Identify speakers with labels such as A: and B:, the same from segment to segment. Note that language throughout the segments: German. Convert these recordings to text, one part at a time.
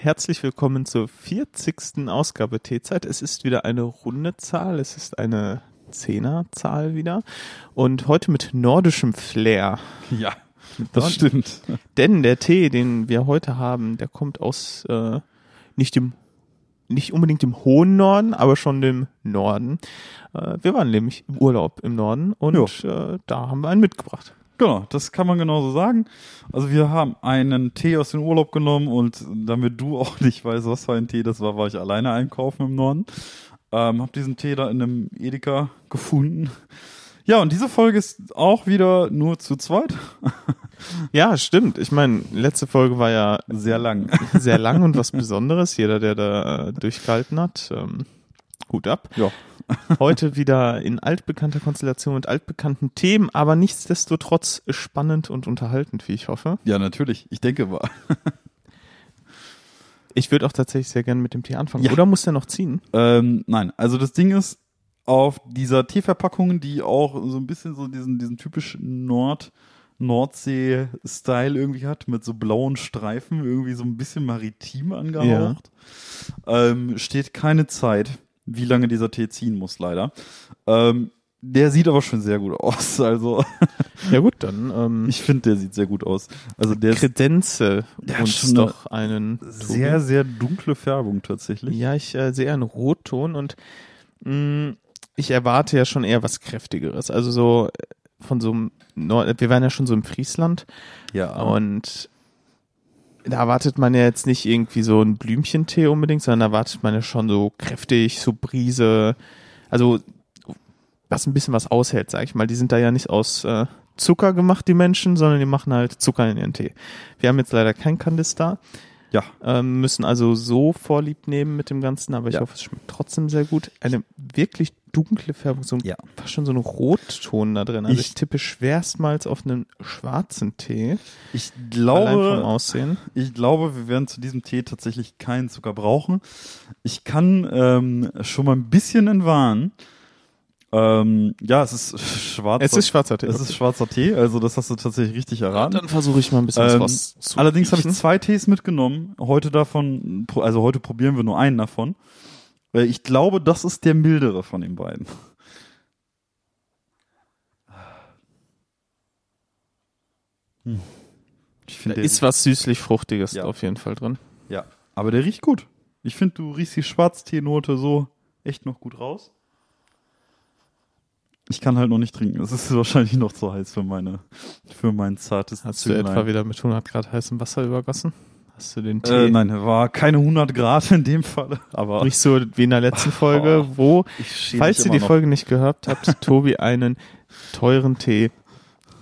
A: Herzlich willkommen zur 40. Ausgabe T-Zeit. Es ist wieder eine runde Zahl, es ist eine Zehnerzahl wieder und heute mit nordischem Flair.
B: Ja, das stimmt.
A: Denn der Tee, den wir heute haben, der kommt aus äh, nicht dem nicht unbedingt dem hohen Norden, aber schon dem Norden. Äh, wir waren nämlich im Urlaub im Norden und äh, da haben wir einen mitgebracht.
B: Genau, das kann man genauso sagen. Also wir haben einen Tee aus dem Urlaub genommen und damit du auch nicht weißt, was für ein Tee das war, war ich alleine einkaufen im Norden. Ähm, hab diesen Tee da in einem Edeka gefunden. Ja, und diese Folge ist auch wieder nur zu zweit.
A: Ja, stimmt. Ich meine, letzte Folge war ja
B: Sehr lang.
A: sehr lang und was Besonderes. Jeder, der da äh, durchgehalten hat, ähm, Hut ab.
B: Ja.
A: Heute wieder in altbekannter Konstellation mit altbekannten Themen, aber nichtsdestotrotz spannend und unterhaltend, wie ich hoffe.
B: Ja, natürlich. Ich denke war.
A: Ich würde auch tatsächlich sehr gerne mit dem Tee anfangen.
B: Ja.
A: Oder muss der noch ziehen?
B: Ähm, nein, also das Ding ist, auf dieser Teeverpackung, die auch so ein bisschen so diesen, diesen typischen Nord, Nordsee-Style irgendwie hat, mit so blauen Streifen, irgendwie so ein bisschen maritim angehaucht, ähm, steht keine Zeit, wie lange dieser Tee ziehen muss, leider. Ähm, der sieht aber schon sehr gut aus. Also
A: Ja gut, dann ähm,
B: ich finde, der sieht sehr gut aus. Also der
A: Kredenze
B: Der hat
A: uns
B: schon eine
A: doch einen
B: sehr, sehr dunkle Färbung tatsächlich.
A: Ja, ich äh, sehe einen Rotton und mh, ich erwarte ja schon eher was Kräftigeres. Also so äh, von so einem Nord wir waren ja schon so im Friesland
B: Ja.
A: und da erwartet man ja jetzt nicht irgendwie so einen Blümchentee unbedingt, sondern da erwartet man ja schon so kräftig, so Brise, also was ein bisschen was aushält, sag ich mal. Die sind da ja nicht aus äh, Zucker gemacht, die Menschen, sondern die machen halt Zucker in ihren Tee. Wir haben jetzt leider kein Kandis da,
B: ja.
A: ähm, müssen also so Vorlieb nehmen mit dem Ganzen, aber ich
B: Ja.
A: hoffe, es schmeckt trotzdem sehr gut. Eine wirklich dunkle Färbung, so ein,
B: Ja.
A: fast schon so ein Rotton da drin. Also ich,
B: Ich-
A: tippe schwerstmals auf einen schwarzen Tee.
B: Ich glaube,
A: Aussehen.
B: ich glaube, wir werden zu diesem Tee tatsächlich keinen Zucker brauchen. Ich kann ähm, schon mal ein bisschen entwarnen. Ähm, ja, es ist schwarzer.
A: Es ist schwarzer Tee.
B: es ist schwarzer Tee, also das hast du tatsächlich richtig erraten.
A: Dann versuche ich mal ein bisschen
B: Ähm,
A: was zu
B: Allerdings habe ich zwei Tees mitgenommen. Heute davon, also heute probieren wir nur einen davon. Weil Ich glaube, das ist der mildere von den beiden. Hm. Ich
A: Da
B: finde, der
A: ist was süßlich-fruchtiges
B: Ja.
A: auf jeden Fall drin.
B: Ja, aber der riecht gut. Ich finde, du riechst die Schwarzteenote so echt noch gut raus. Ich kann halt noch nicht trinken. Es ist wahrscheinlich noch zu heiß für meine, für mein zartes
A: Hast du
B: Zünglein.
A: etwa wieder mit 100 Grad heißem Wasser übergossen? Hast du den Tee?
B: Äh, nein, war keine 100 Grad in dem Fall, aber
A: Nicht so wie in der letzten Folge, wo,
B: ich schäme
A: falls ihr die
B: noch.
A: Folge nicht gehört habt, Tobi einen teuren Tee,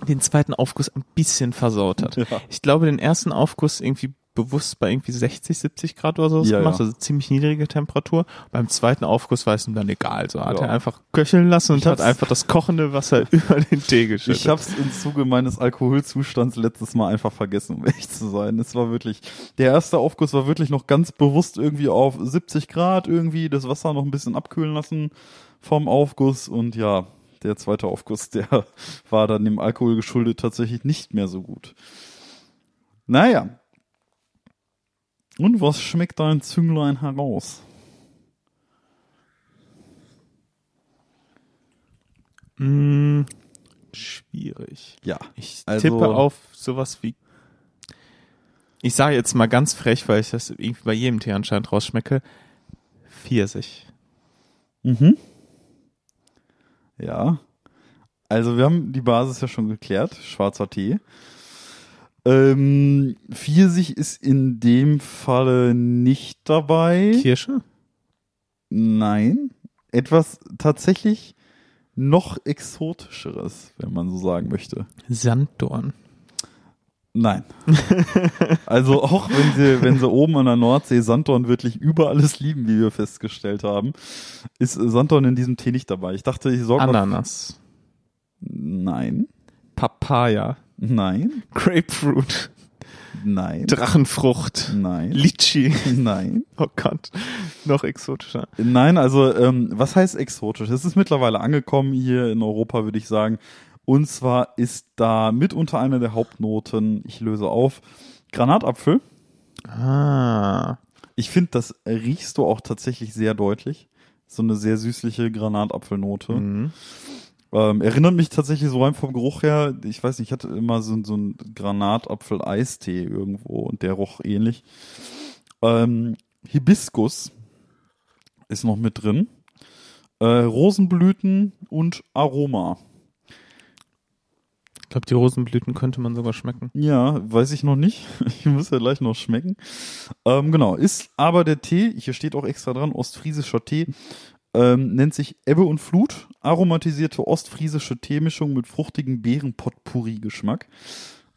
A: den zweiten Aufguss ein bisschen versaut hat.
B: Ja.
A: Ich glaube, den ersten Aufguss irgendwie bewusst bei irgendwie 60, 70 Grad oder so
B: Ja,
A: gemacht,
B: ja.
A: also ziemlich niedrige Temperatur. Beim zweiten Aufguss war es ihm dann egal. So hat
B: Ja.
A: er einfach köcheln lassen und hat einfach das kochende Wasser über den Tee geschüttet.
B: Ich hab's im Zuge meines Alkoholzustands letztes Mal einfach vergessen, um ehrlich zu sein. Es war wirklich, der erste Aufguss war wirklich noch ganz bewusst irgendwie auf 70 Grad irgendwie, das Wasser noch ein bisschen abkühlen lassen vom Aufguss und ja, der zweite Aufguss, der war dann dem Alkohol geschuldet tatsächlich nicht mehr so gut. Naja. Und was schmeckt dein Zünglein heraus?
A: Mm, schwierig.
B: Ja.
A: Ich
B: Also-
A: tippe auf sowas wie. Ich sage jetzt mal ganz frech, weil ich das irgendwie bei jedem Tee anscheinend rausschmecke. Pfirsich.
B: Mhm. Ja. Also wir haben die Basis ja schon geklärt. Schwarzer Tee. Ähm, Pfirsich ist in dem Falle nicht dabei.
A: Kirsche?
B: Nein. Etwas tatsächlich noch exotischeres, wenn man so sagen möchte.
A: Sanddorn.
B: Nein. also auch wenn sie, wenn sie oben an der Nordsee Sanddorn wirklich über alles lieben, wie wir festgestellt haben, ist Sanddorn in diesem Tee nicht dabei. Ich dachte, ich sorge.
A: Ananas.
B: Nein.
A: Papaya.
B: Nein.
A: Grapefruit.
B: Nein.
A: Drachenfrucht.
B: Nein.
A: Litchi.
B: Nein.
A: Oh Gott. Noch exotischer.
B: Nein, also ähm, was heißt exotisch? Es ist mittlerweile angekommen hier in Europa, würde ich sagen. Und zwar ist da mitunter eine der Hauptnoten, ich löse auf, Granatapfel,
A: Ah.
B: Ich finde, das riechst du auch tatsächlich sehr deutlich. So eine sehr süßliche Granatapfelnote.
A: Mhm.
B: Ähm, erinnert mich tatsächlich so rein vom Geruch her, ich weiß nicht, ich hatte immer so, so einen Granatapfel-Eistee irgendwo und der roch ähnlich. Ähm, Hibiskus ist noch mit drin. Äh, Rosenblüten und Aroma.
A: Ich glaube, die Rosenblüten könnte man sogar schmecken.
B: Ja, weiß ich noch nicht. Ich muss ja gleich noch schmecken. Ähm, genau, ist aber der Tee, hier steht auch extra dran, ostfriesischer Tee, ähm, nennt sich Ebbe und Flut, aromatisierte ostfriesische Teemischung mit fruchtigem Beerenpotpourri-Geschmack.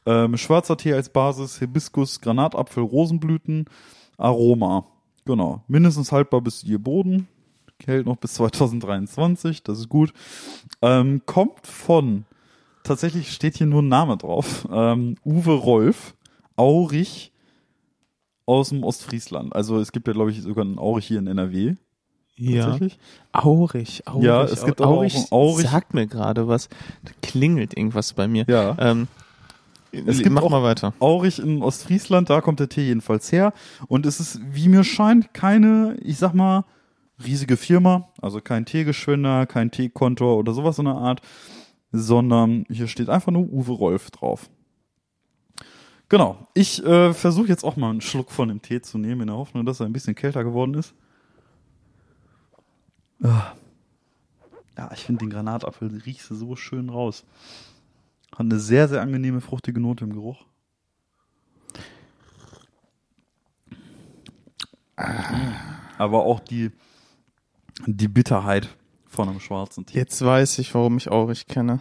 B: Ähm, schwarzer Tee als Basis, Hibiskus, Granatapfel, Rosenblüten, Aroma. Genau, mindestens haltbar bis je Boden, hält noch bis 2023, das ist gut. Ähm, kommt von, tatsächlich steht hier nur ein Name drauf, ähm, Uwe Rolf, Aurich aus dem Ostfriesland. Also es gibt ja, glaube ich, sogar einen Aurich hier in NRW.
A: Ja.
B: Tatsächlich.
A: Aurich, Aurich.
B: Ja, es gibt aber auch
A: Aurich,
B: Aurich.
A: sagt mir gerade was. Da klingelt irgendwas bei mir.
B: Ja.
A: Ähm,
B: Es gibt
A: mach
B: auch-
A: mal weiter.
B: Aurich in Ostfriesland, da kommt der Tee jedenfalls her. Und es ist, wie mir scheint, keine, ich sag mal, riesige Firma, also kein Teegeschwender, kein Teekontor oder sowas in der Art, sondern hier steht einfach nur Uwe Rolf drauf. Genau. Ich äh, versuche jetzt auch mal einen Schluck von dem Tee zu nehmen, in der Hoffnung, dass er ein bisschen kälter geworden ist. Ah. Ja, ich finde den Granatapfel riecht so schön raus. Hat eine sehr, sehr angenehme, fruchtige Note im Geruch. Aber auch die, die Bitterheit von einem schwarzen Tee.
A: Jetzt weiß ich, warum ich Aurich kenne.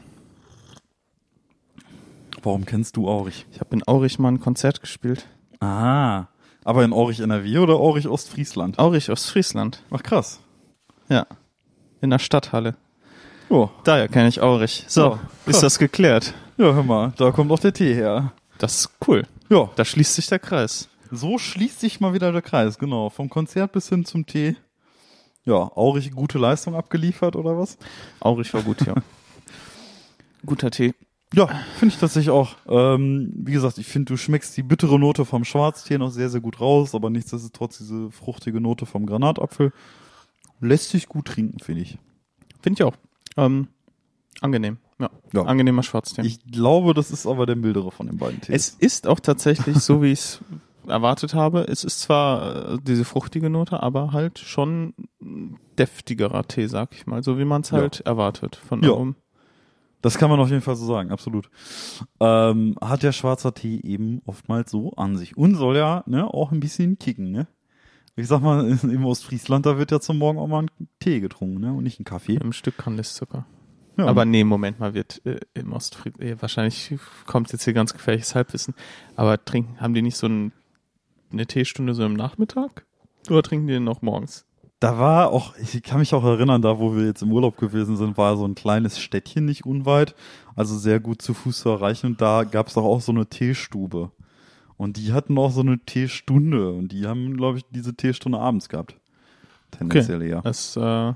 B: Warum kennst du Aurich?
A: Ich habe in Aurich mal ein Konzert gespielt.
B: Ah, aber in Aurich NRW oder Aurich Ostfriesland?
A: Aurich aus Friesland.
B: Ach krass.
A: Ja. In der Stadthalle.
B: Oh,
A: Daher kenne ich Aurich. So,
B: Ja,
A: ist das geklärt.
B: ja, hör mal, da kommt auch der Tee her.
A: Das ist cool.
B: Ja,
A: Da schließt sich der Kreis.
B: so schließt sich mal wieder der Kreis, genau. Vom Konzert bis hin zum Tee. Ja, Aurich gute Leistung abgeliefert oder was?
A: Aurich war gut, ja. Guter Tee.
B: Ja, finde ich tatsächlich auch. Ähm, wie gesagt, ich finde, du schmeckst die bittere Note vom Schwarztee noch sehr, sehr gut raus, aber nichtsdestotrotz diese fruchtige Note vom Granatapfel lässt sich gut trinken, finde ich.
A: Finde ich auch. Ähm, angenehm. Ja.
B: Ja.
A: Angenehmer Schwarztee.
B: Ich glaube, das ist aber der mildere von den beiden Tees.
A: Es ist auch tatsächlich so, wie ich es erwartet habe. Es ist zwar äh, diese fruchtige Note, aber halt schon deftigerer Tee, sag ich mal, so wie man es
B: Ja.
A: halt erwartet von
B: Ja.
A: oben.
B: Das kann man auf jeden Fall so sagen, absolut. Ähm, hat der schwarzer Tee eben oftmals so an sich. Und soll ja ne, auch ein bisschen kicken, ne? Ich sag mal, im Ostfriesland, da wird ja zum Morgen auch mal ein Tee getrunken, ne? Und nicht ein Kaffee.
A: Im Stück Kandiszucker.
B: Ja.
A: Aber nee, Moment mal, wird äh, im Ostfried, äh, wahrscheinlich kommt jetzt hier ganz gefährliches Halbwissen, aber trinken, haben die nicht so ein, eine Teestunde so im Nachmittag? Oder trinken die den noch morgens?
B: Da war auch, ich kann mich auch erinnern, da wo wir jetzt im Urlaub gewesen sind, war so ein kleines Städtchen nicht unweit, also sehr gut zu Fuß zu erreichen und da gab es doch auch so eine Teestube. Und die hatten auch so eine Teestunde und die haben, glaube ich, diese Teestunde abends gehabt. Tendenziell eher.
A: Das äh,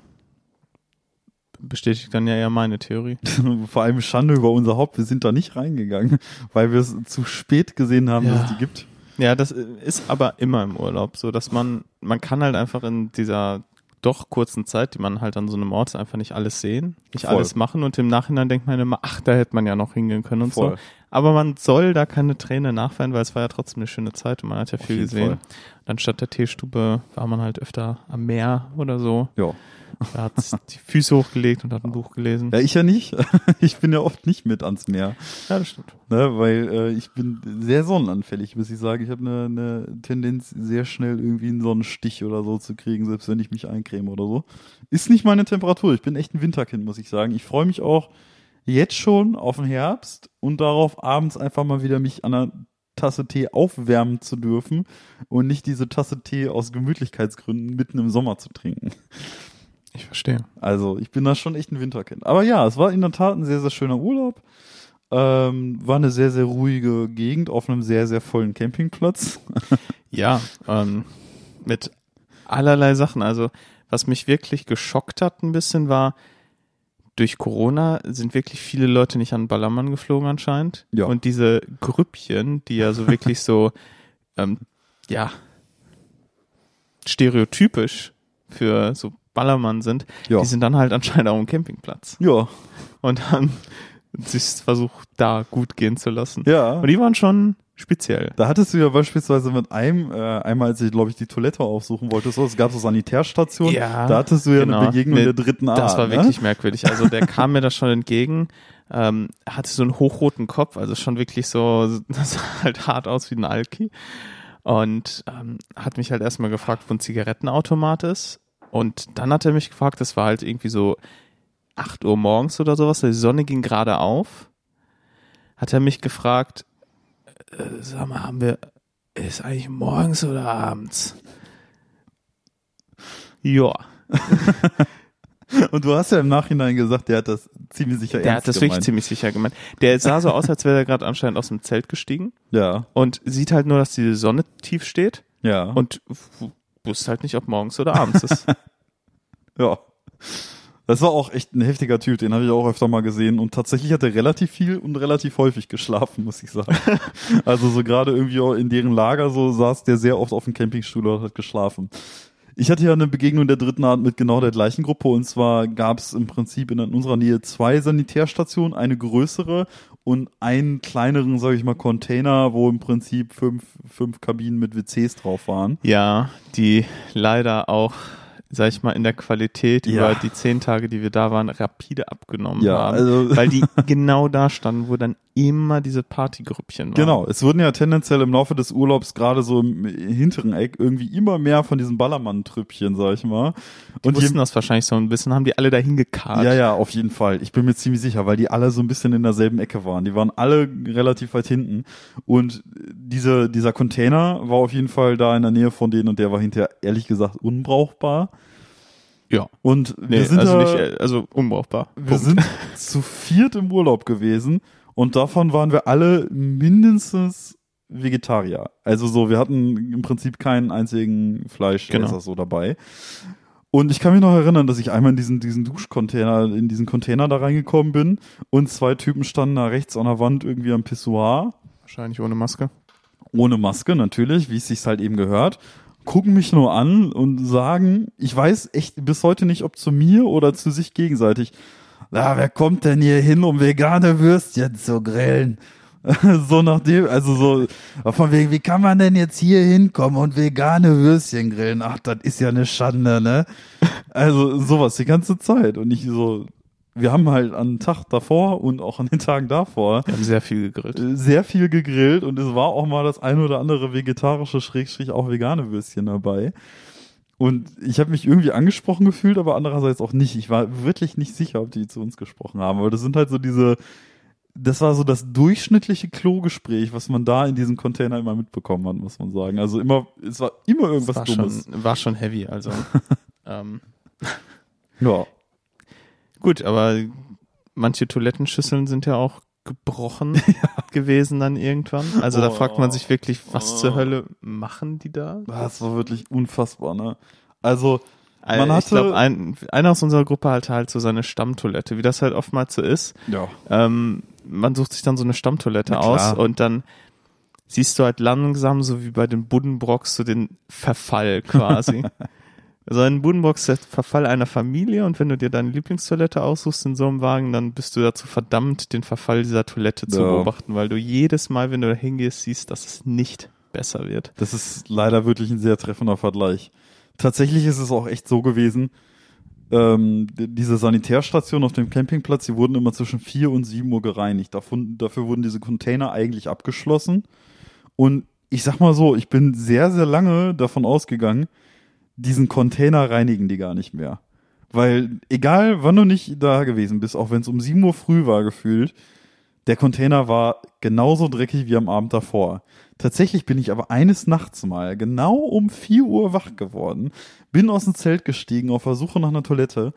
A: bestätigt dann ja eher meine Theorie.
B: Vor allem Schande über unser Haupt, wir sind da nicht reingegangen, weil wir es zu spät gesehen haben, dass
A: Ja.
B: es die gibt.
A: Ja, das ist aber immer im Urlaub so, dass man, man kann halt einfach in dieser doch kurzen Zeit, die man halt an so einem Ort einfach nicht alles sehen, nicht
B: Voll.
A: alles machen und im Nachhinein denkt man immer, ach, da hätte man ja noch hingehen können und
B: Voll.
A: so. Aber man soll da keine Träne nachweinen, weil es war ja trotzdem eine schöne Zeit und man hat ja viel gesehen.
B: Fall.
A: Dann statt der Teestube war man halt öfter am Meer oder so.
B: Ja.
A: Da hat die Füße hochgelegt und hat ein Buch gelesen.
B: Ja, ich ja nicht. Ich bin ja oft nicht mit ans Meer.
A: Ja, das stimmt.
B: Ne, weil äh, ich bin sehr sonnenanfällig, muss ich sagen. Ich habe eine, eine Tendenz, sehr schnell irgendwie einen Sonnenstich oder so zu kriegen, selbst wenn ich mich eincreme oder so. Ist nicht meine Temperatur. Ich bin echt ein Winterkind, muss ich sagen. Ich freue mich auch jetzt schon auf den Herbst und darauf, abends einfach mal wieder mich an einer Tasse Tee aufwärmen zu dürfen und nicht diese Tasse Tee aus Gemütlichkeitsgründen mitten im Sommer zu trinken.
A: Ich verstehe.
B: Also, ich bin da schon echt ein Winterkind. Aber ja, es war in der Tat ein sehr, sehr schöner Urlaub. Ähm, war eine sehr, sehr ruhige Gegend auf einem sehr, sehr vollen Campingplatz.
A: Ja, ähm, mit allerlei Sachen. Also, was mich wirklich geschockt hat ein bisschen war, durch Corona sind wirklich viele Leute nicht an Ballermann geflogen anscheinend.
B: Ja.
A: Und diese Grüppchen, die ja so wirklich so ähm, ja, stereotypisch für so Ballermann sind,
B: Ja.
A: die sind dann halt anscheinend auch im Campingplatz
B: Ja.
A: und haben sich versucht, da gut gehen zu lassen.
B: Ja.
A: Und die waren schon speziell.
B: Da hattest du ja beispielsweise mit einem, äh, einmal als ich, glaube ich, die Toilette aufsuchen wollte, so, es gab so Sanitärstationen,
A: Ja,
B: da hattest du ja
A: genau.
B: eine Begegnung
A: Nee,
B: der dritten Art.
A: Das war
B: ne?
A: wirklich merkwürdig. Also der kam mir da schon entgegen, ähm, hatte so einen hochroten Kopf, also schon wirklich so, das sah halt hart aus wie ein Alki. Und ähm, hat mich halt erstmal gefragt, wo ein Zigarettenautomat ist. Und dann hat er mich gefragt, das war halt irgendwie so 8 Uhr morgens oder sowas, die Sonne ging gerade auf. Hat er mich gefragt, äh, sag mal, haben wir, ist eigentlich morgens oder abends? Ja.
B: Und du hast ja im Nachhinein gesagt, der hat das ziemlich sicher
A: Der hat das wirklich
B: gemeint.
A: ziemlich sicher gemeint. Der sah so aus, als wäre er gerade anscheinend aus dem Zelt gestiegen
B: Ja,
A: und sieht halt nur, dass die Sonne tief steht
B: ja.
A: und wusste halt nicht, ob morgens oder abends ist.
B: Ja. Das war auch echt ein heftiger Typ, den habe ich auch öfter mal gesehen und tatsächlich hat er relativ viel und relativ häufig geschlafen, muss ich sagen. also so gerade irgendwie auch in deren Lager so saß der sehr oft auf dem Campingstuhl und hat geschlafen. Ich hatte ja eine Begegnung der dritten Art mit genau der gleichen Gruppe und zwar gab es im Prinzip in unserer Nähe zwei Sanitärstationen, eine größere und einen kleineren, sage ich mal, Container, wo im Prinzip fünf, fünf Kabinen mit WCs drauf waren.
A: ja, die leider auch, sag ich mal, in der Qualität
B: Ja.
A: über die zehn Tage, die wir da waren, rapide abgenommen
B: Ja,
A: haben.
B: also-
A: weil die genau da standen, wo dann immer diese Partygrüppchen waren.
B: Genau, es wurden ja tendenziell im Laufe des Urlaubs gerade so im hinteren Eck irgendwie immer mehr von diesen Ballermann-Trüppchen, sag ich mal.
A: Die
B: Und
A: wussten das wahrscheinlich so ein bisschen, haben die alle dahin gekarrt.
B: ja, ja, auf jeden Fall. Ich bin mir ziemlich sicher, weil die alle so ein bisschen in derselben Ecke waren. Die waren alle relativ weit hinten. Und diese, dieser Container war auf jeden Fall da in der Nähe von denen und der war hinterher ehrlich gesagt unbrauchbar.
A: Ja.
B: Und
A: Nee,
B: wir sind
A: also
B: da,
A: nicht, äh, also unbrauchbar.
B: wir
A: Punkt.
B: sind zu viert im Urlaub gewesen und davon waren wir alle mindestens Vegetarier. Also so, wir hatten im Prinzip keinen einzigen Fleischesser
A: Genau.
B: so dabei. Und ich kann mich noch erinnern, dass ich einmal in diesen, diesen Duschcontainer, in diesen Container da reingekommen bin und zwei Typen standen da rechts an der Wand irgendwie am Pissoir,
A: Wahrscheinlich ohne Maske.
B: ohne Maske natürlich, wie es sich halt eben gehört, gucken mich nur an und sagen, ich weiß echt bis heute nicht, ob zu mir oder zu sich gegenseitig, na, wer kommt denn hier hin, um vegane Würstchen zu grillen? so nach dem, also so, von wegen, wie kann man denn jetzt hier hinkommen und vegane Würstchen grillen? Ach, das ist ja eine Schande, ne? Also sowas die ganze Zeit. Und ich so, wir haben halt an den Tag davor und auch an den Tagen davor
A: Wir haben sehr viel gegrillt.
B: sehr viel gegrillt und es war auch mal das ein oder andere vegetarische, schrägstrich auch vegane Würstchen dabei. Und ich habe mich irgendwie angesprochen gefühlt, aber andererseits auch nicht. Ich war wirklich nicht sicher, ob die zu uns gesprochen haben. Aber das sind halt so diese, das war so das durchschnittliche Klogespräch, was man da in diesem Container immer mitbekommen hat, muss man sagen. Also immer, es war immer irgendwas
A: war
B: Dummes.
A: schon, war schon heavy, also. ähm,
B: Ja.
A: gut, aber manche Toilettenschüsseln sind ja auch gebrochen gewesen dann irgendwann. Also da
B: Oh.
A: fragt man sich wirklich, was
B: Oh.
A: zur Hölle machen die da?
B: Das war wirklich unfassbar, ne? Also, Man
A: ich
B: hatte-
A: glaube, ein, einer aus unserer Gruppe hatte halt so seine Stammtoilette, wie das halt oftmals so ist.
B: ja.
A: Ähm, man sucht sich dann so eine Stammtoilette aus und dann siehst du halt langsam, so wie bei den Buddenbrocks, so den Verfall quasi. also ein Buddenbrock ist der Verfall einer Familie und wenn du dir deine Lieblingstoilette aussuchst in so einem Wagen, dann bist du dazu verdammt, den Verfall dieser Toilette zu
B: Ja.
A: beobachten, weil du jedes Mal, wenn du da hingehst, siehst, dass es nicht besser wird.
B: Das ist leider wirklich ein sehr treffender Vergleich. Tatsächlich ist es auch echt so gewesen, ähm, diese Sanitärstation auf dem Campingplatz, die wurden immer zwischen 4 und 7 Uhr gereinigt. Davon, dafür wurden diese Container eigentlich abgeschlossen. Und ich sag mal so, ich bin sehr, sehr lange davon ausgegangen, diesen Container reinigen die gar nicht mehr. Weil egal, wann du nicht da gewesen bist, auch wenn es um 7 Uhr früh war gefühlt, der Container war genauso dreckig wie am Abend davor. Tatsächlich bin ich aber eines Nachts mal genau um 4 Uhr wach geworden, bin aus dem Zelt gestiegen auf der Suche nach einer Toilette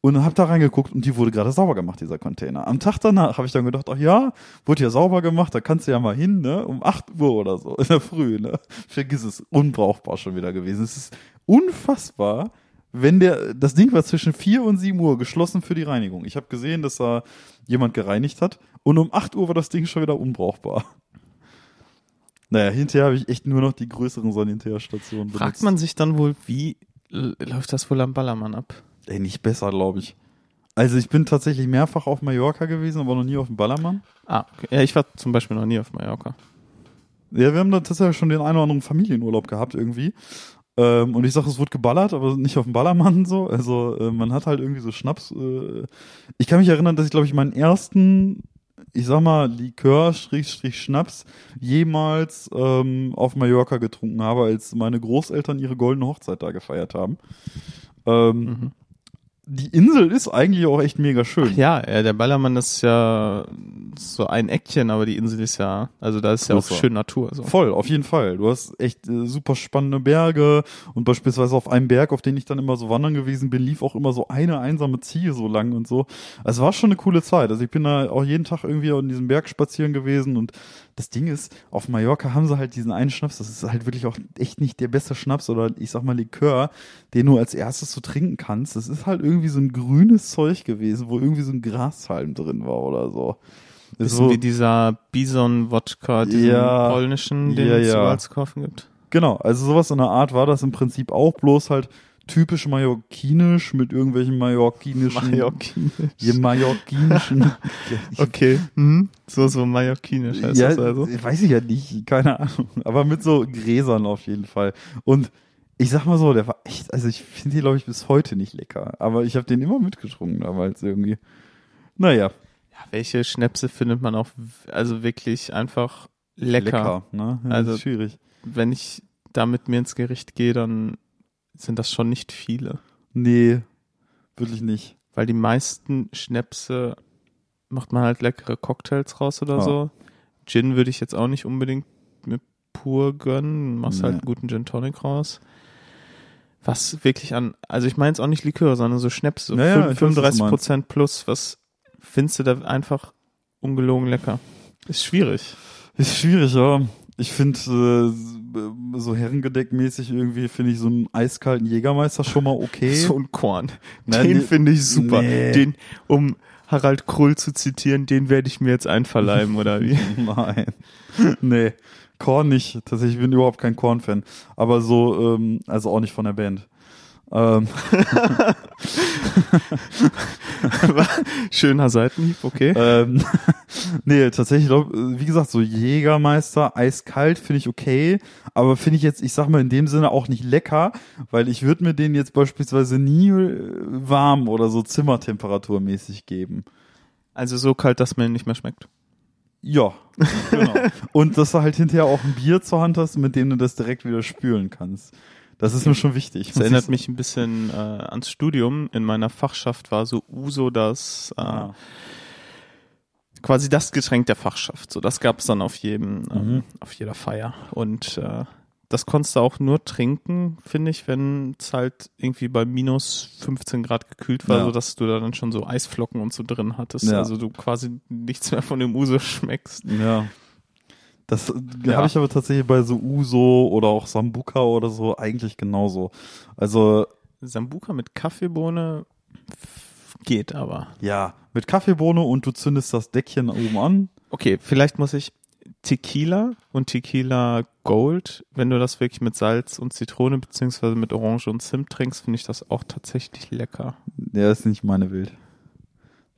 B: und hab da reingeguckt und die wurde gerade sauber gemacht, dieser Container. Am Tag danach habe ich dann gedacht, ach ja, wurde ja sauber gemacht, da kannst du ja mal hin, ne, um 8 Uhr oder so in der Früh, ne. Vergiss es, unbrauchbar schon wieder gewesen. Es ist unfassbar, wenn der, das Ding war zwischen 4 und 7 Uhr geschlossen für die Reinigung. Ich habe gesehen, dass da jemand gereinigt hat und um 8 Uhr war das Ding schon wieder unbrauchbar. Naja, hinterher habe ich echt nur noch die größeren Sanitärstationen
A: Fragt man sich dann wohl, wie läuft das wohl am Ballermann ab?
B: Ey, nicht besser, glaube ich. Also ich bin tatsächlich mehrfach auf Mallorca gewesen, aber noch nie auf dem Ballermann.
A: Ah, okay. ja, ich war zum Beispiel noch nie auf Mallorca.
B: Ja, wir haben da tatsächlich schon den einen oder anderen Familienurlaub gehabt irgendwie. Ähm, und ich sage, es wurde geballert, aber nicht auf dem Ballermann so. Also äh, man hat halt irgendwie so Schnaps. Äh, ich kann mich erinnern, dass ich, glaube ich, meinen ersten, ich sag mal, Likör, Schrägstrich Schnaps jemals ähm, auf Mallorca getrunken habe, als meine Großeltern ihre goldene Hochzeit da gefeiert haben. Ähm,
A: Mhm.
B: Die Insel ist eigentlich auch echt mega schön.
A: Ja, äh, der Ballermann ist ja so ein Eckchen, aber die Insel ist ja, also da ist ja
B: Größer.
A: auch schön Natur. So.
B: Voll, auf jeden Fall. Du hast echt äh, super spannende Berge und beispielsweise auf einem Berg, auf den ich dann immer so wandern gewesen bin, lief auch immer so eine einsame Ziege so lang und so. Also es war schon eine coole Zeit. Also ich bin da auch jeden Tag irgendwie in diesem Berg spazieren gewesen und das Ding ist, auf Mallorca haben sie halt diesen einen Schnaps, das ist halt wirklich auch echt nicht der beste Schnaps oder ich sag mal Likör, den du als erstes so trinken kannst. Das ist halt irgendwie so ein grünes Zeug gewesen, wo irgendwie so ein Grashalm drin war oder so. Ist so,
A: wie dieser Bison-Wodka, diesen
B: Ja.
A: polnischen, den
B: Ja,
A: es
B: ja.
A: zu kaufen gibt.
B: Genau, also sowas in der Art war das im Prinzip auch, bloß halt typisch mallorquinisch mit irgendwelchen mallorquinischen, Ja, mallorquinischen,
A: Okay. Mhm. So, so mallorquinisch heißt
B: ja,
A: das also.
B: weiß ich ja nicht, keine Ahnung, aber mit so Gräsern auf jeden Fall. Und ich sag mal so, der war echt, also ich finde die glaube ich bis heute nicht lecker, aber ich habe den immer mitgetrunken damals irgendwie. Naja,
A: Ja, welche Schnäpse findet man auch, also wirklich einfach lecker.
B: ne? Ja,
A: Also-
B: ist schwierig.
A: Wenn ich da mit mir ins Gericht gehe, dann sind das schon nicht viele.
B: Nee, wirklich nicht.
A: Weil die meisten Schnäpse macht man halt leckere Cocktails raus oder
B: Ja.
A: so. Gin würde ich jetzt auch nicht unbedingt mit pur gönnen. Machst halt
B: Nee.
A: einen guten Gin Tonic raus. Was wirklich an, also ich meine jetzt auch nicht Likör, sondern so Schnäpse, so
B: Ja, ja,
A: fün-
B: ich weiß, was du
A: 35
B: meinst.
A: Prozent plus, was findest du da einfach ungelogen lecker? Ist schwierig.
B: Ist schwierig, ja. Ich finde, äh, so herrengedeckmäßig irgendwie finde ich so einen eiskalten Jägermeister schon mal okay.
A: So ein Korn.
B: Nein,
A: den finde ich super.
B: Nee.
A: Den, um Harald Krull zu zitieren, den werde ich mir jetzt einverleiben, oder wie?
B: Nein. nee. Korn nicht. Tatsächlich ich bin überhaupt kein Korn-Fan. Aber so, ähm, also auch nicht von der Band. Ähm,
A: Schöner Seitenhieb, okay.
B: ähm, nee, tatsächlich, wie gesagt, so Jägermeister, eiskalt finde ich okay, aber finde ich jetzt, ich sag mal in dem Sinne auch nicht lecker, weil ich würde mir den jetzt beispielsweise nie äh, warm oder so Zimmertemperaturmäßig geben.
A: Also so kalt, dass mir nicht mehr schmeckt.
B: Ja, genau. Und dass du halt hinterher auch ein Bier zur Hand hast, mit dem du das direkt wieder spülen kannst. Das ist mir schon wichtig.
A: Das erinnert mich ein bisschen äh, ans Studium. In meiner Fachschaft war so Uso das äh,
B: Ah.
A: quasi das Getränk der Fachschaft. So, das gab es dann auf jedem, ähm,
B: Mhm.
A: auf jeder Feier. Und äh, das konntest du auch nur trinken, finde ich, wenn es halt irgendwie bei minus 15 Grad gekühlt war,
B: Ja.
A: so dass du da dann schon so Eisflocken und so drin hattest.
B: Ja.
A: Also du quasi nichts mehr von dem Uso schmeckst.
B: Ja. Das
A: Ja.
B: habe ich aber tatsächlich bei so Uso oder auch Sambuka oder so eigentlich genauso. Also
A: Sambuka mit Kaffeebohne geht aber.
B: ja, mit Kaffeebohne und du zündest das Deckchen oben an.
A: Okay, vielleicht muss ich Tequila und Tequila Gold, wenn du das wirklich mit Salz und Zitrone beziehungsweise mit Orange und Zimt trinkst, finde ich das auch tatsächlich lecker.
B: Der ist nicht meine Welt.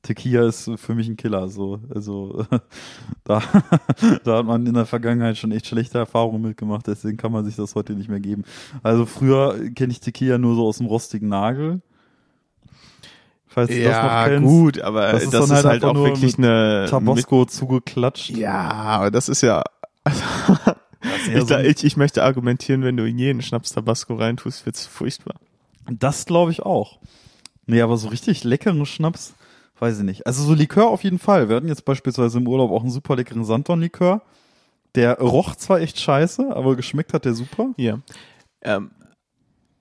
B: Tequila ist für mich ein Killer, so. Also, da, da hat man in der Vergangenheit schon echt schlechte Erfahrungen mitgemacht, deswegen kann man sich das heute nicht mehr geben. Also früher kenne ich Tequila nur so aus dem rostigen Nagel. Falls du das noch kennst.
A: gut, aber
B: Das
A: das
B: ist
A: ist,
B: dann halt
A: halt auch wirklich eine
B: Tabasco zugeklatscht.
A: Mit, ja, aber das ist ja
B: Das ist
A: ich,
B: so
A: ich, ich möchte argumentieren, wenn du in jeden Schnaps Tabasco reintust, wird's furchtbar.
B: Das glaube ich auch. Nee, aber so richtig leckeren Schnaps, weiß ich nicht. Also so Likör auf jeden Fall. Wir hatten jetzt beispielsweise im Urlaub auch einen super leckeren Santon-Likör. Der roch zwar echt scheiße, aber geschmeckt hat der super.
A: Hier. Ähm,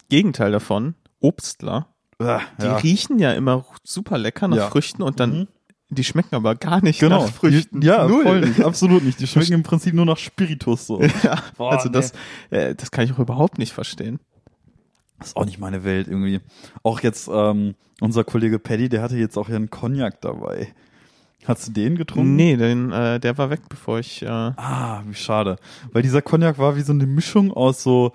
A: Gegenteil davon, Obstler,
B: Ah,
A: die
B: ja.
A: riechen ja immer super lecker nach
B: Ja.
A: Früchten und dann
B: Mhm.
A: die schmecken aber gar nicht
B: Genau.
A: nach Früchten.
B: Die, ja,
A: Null.
B: voll nicht. Absolut nicht. Die schmecken im Prinzip nur nach Spiritus so.
A: Ja,
B: Boah,
A: also
B: nee.
A: das, äh, das kann ich auch überhaupt nicht verstehen.
B: Das ist auch nicht meine Welt irgendwie. Auch jetzt ähm, unser Kollege Paddy, der hatte jetzt auch ja einen Cognac dabei. Hast du den getrunken?
A: Nee, den, äh, der war weg, bevor ich. Äh,
B: Ah, wie schade. Weil dieser Cognac war wie so eine Mischung aus so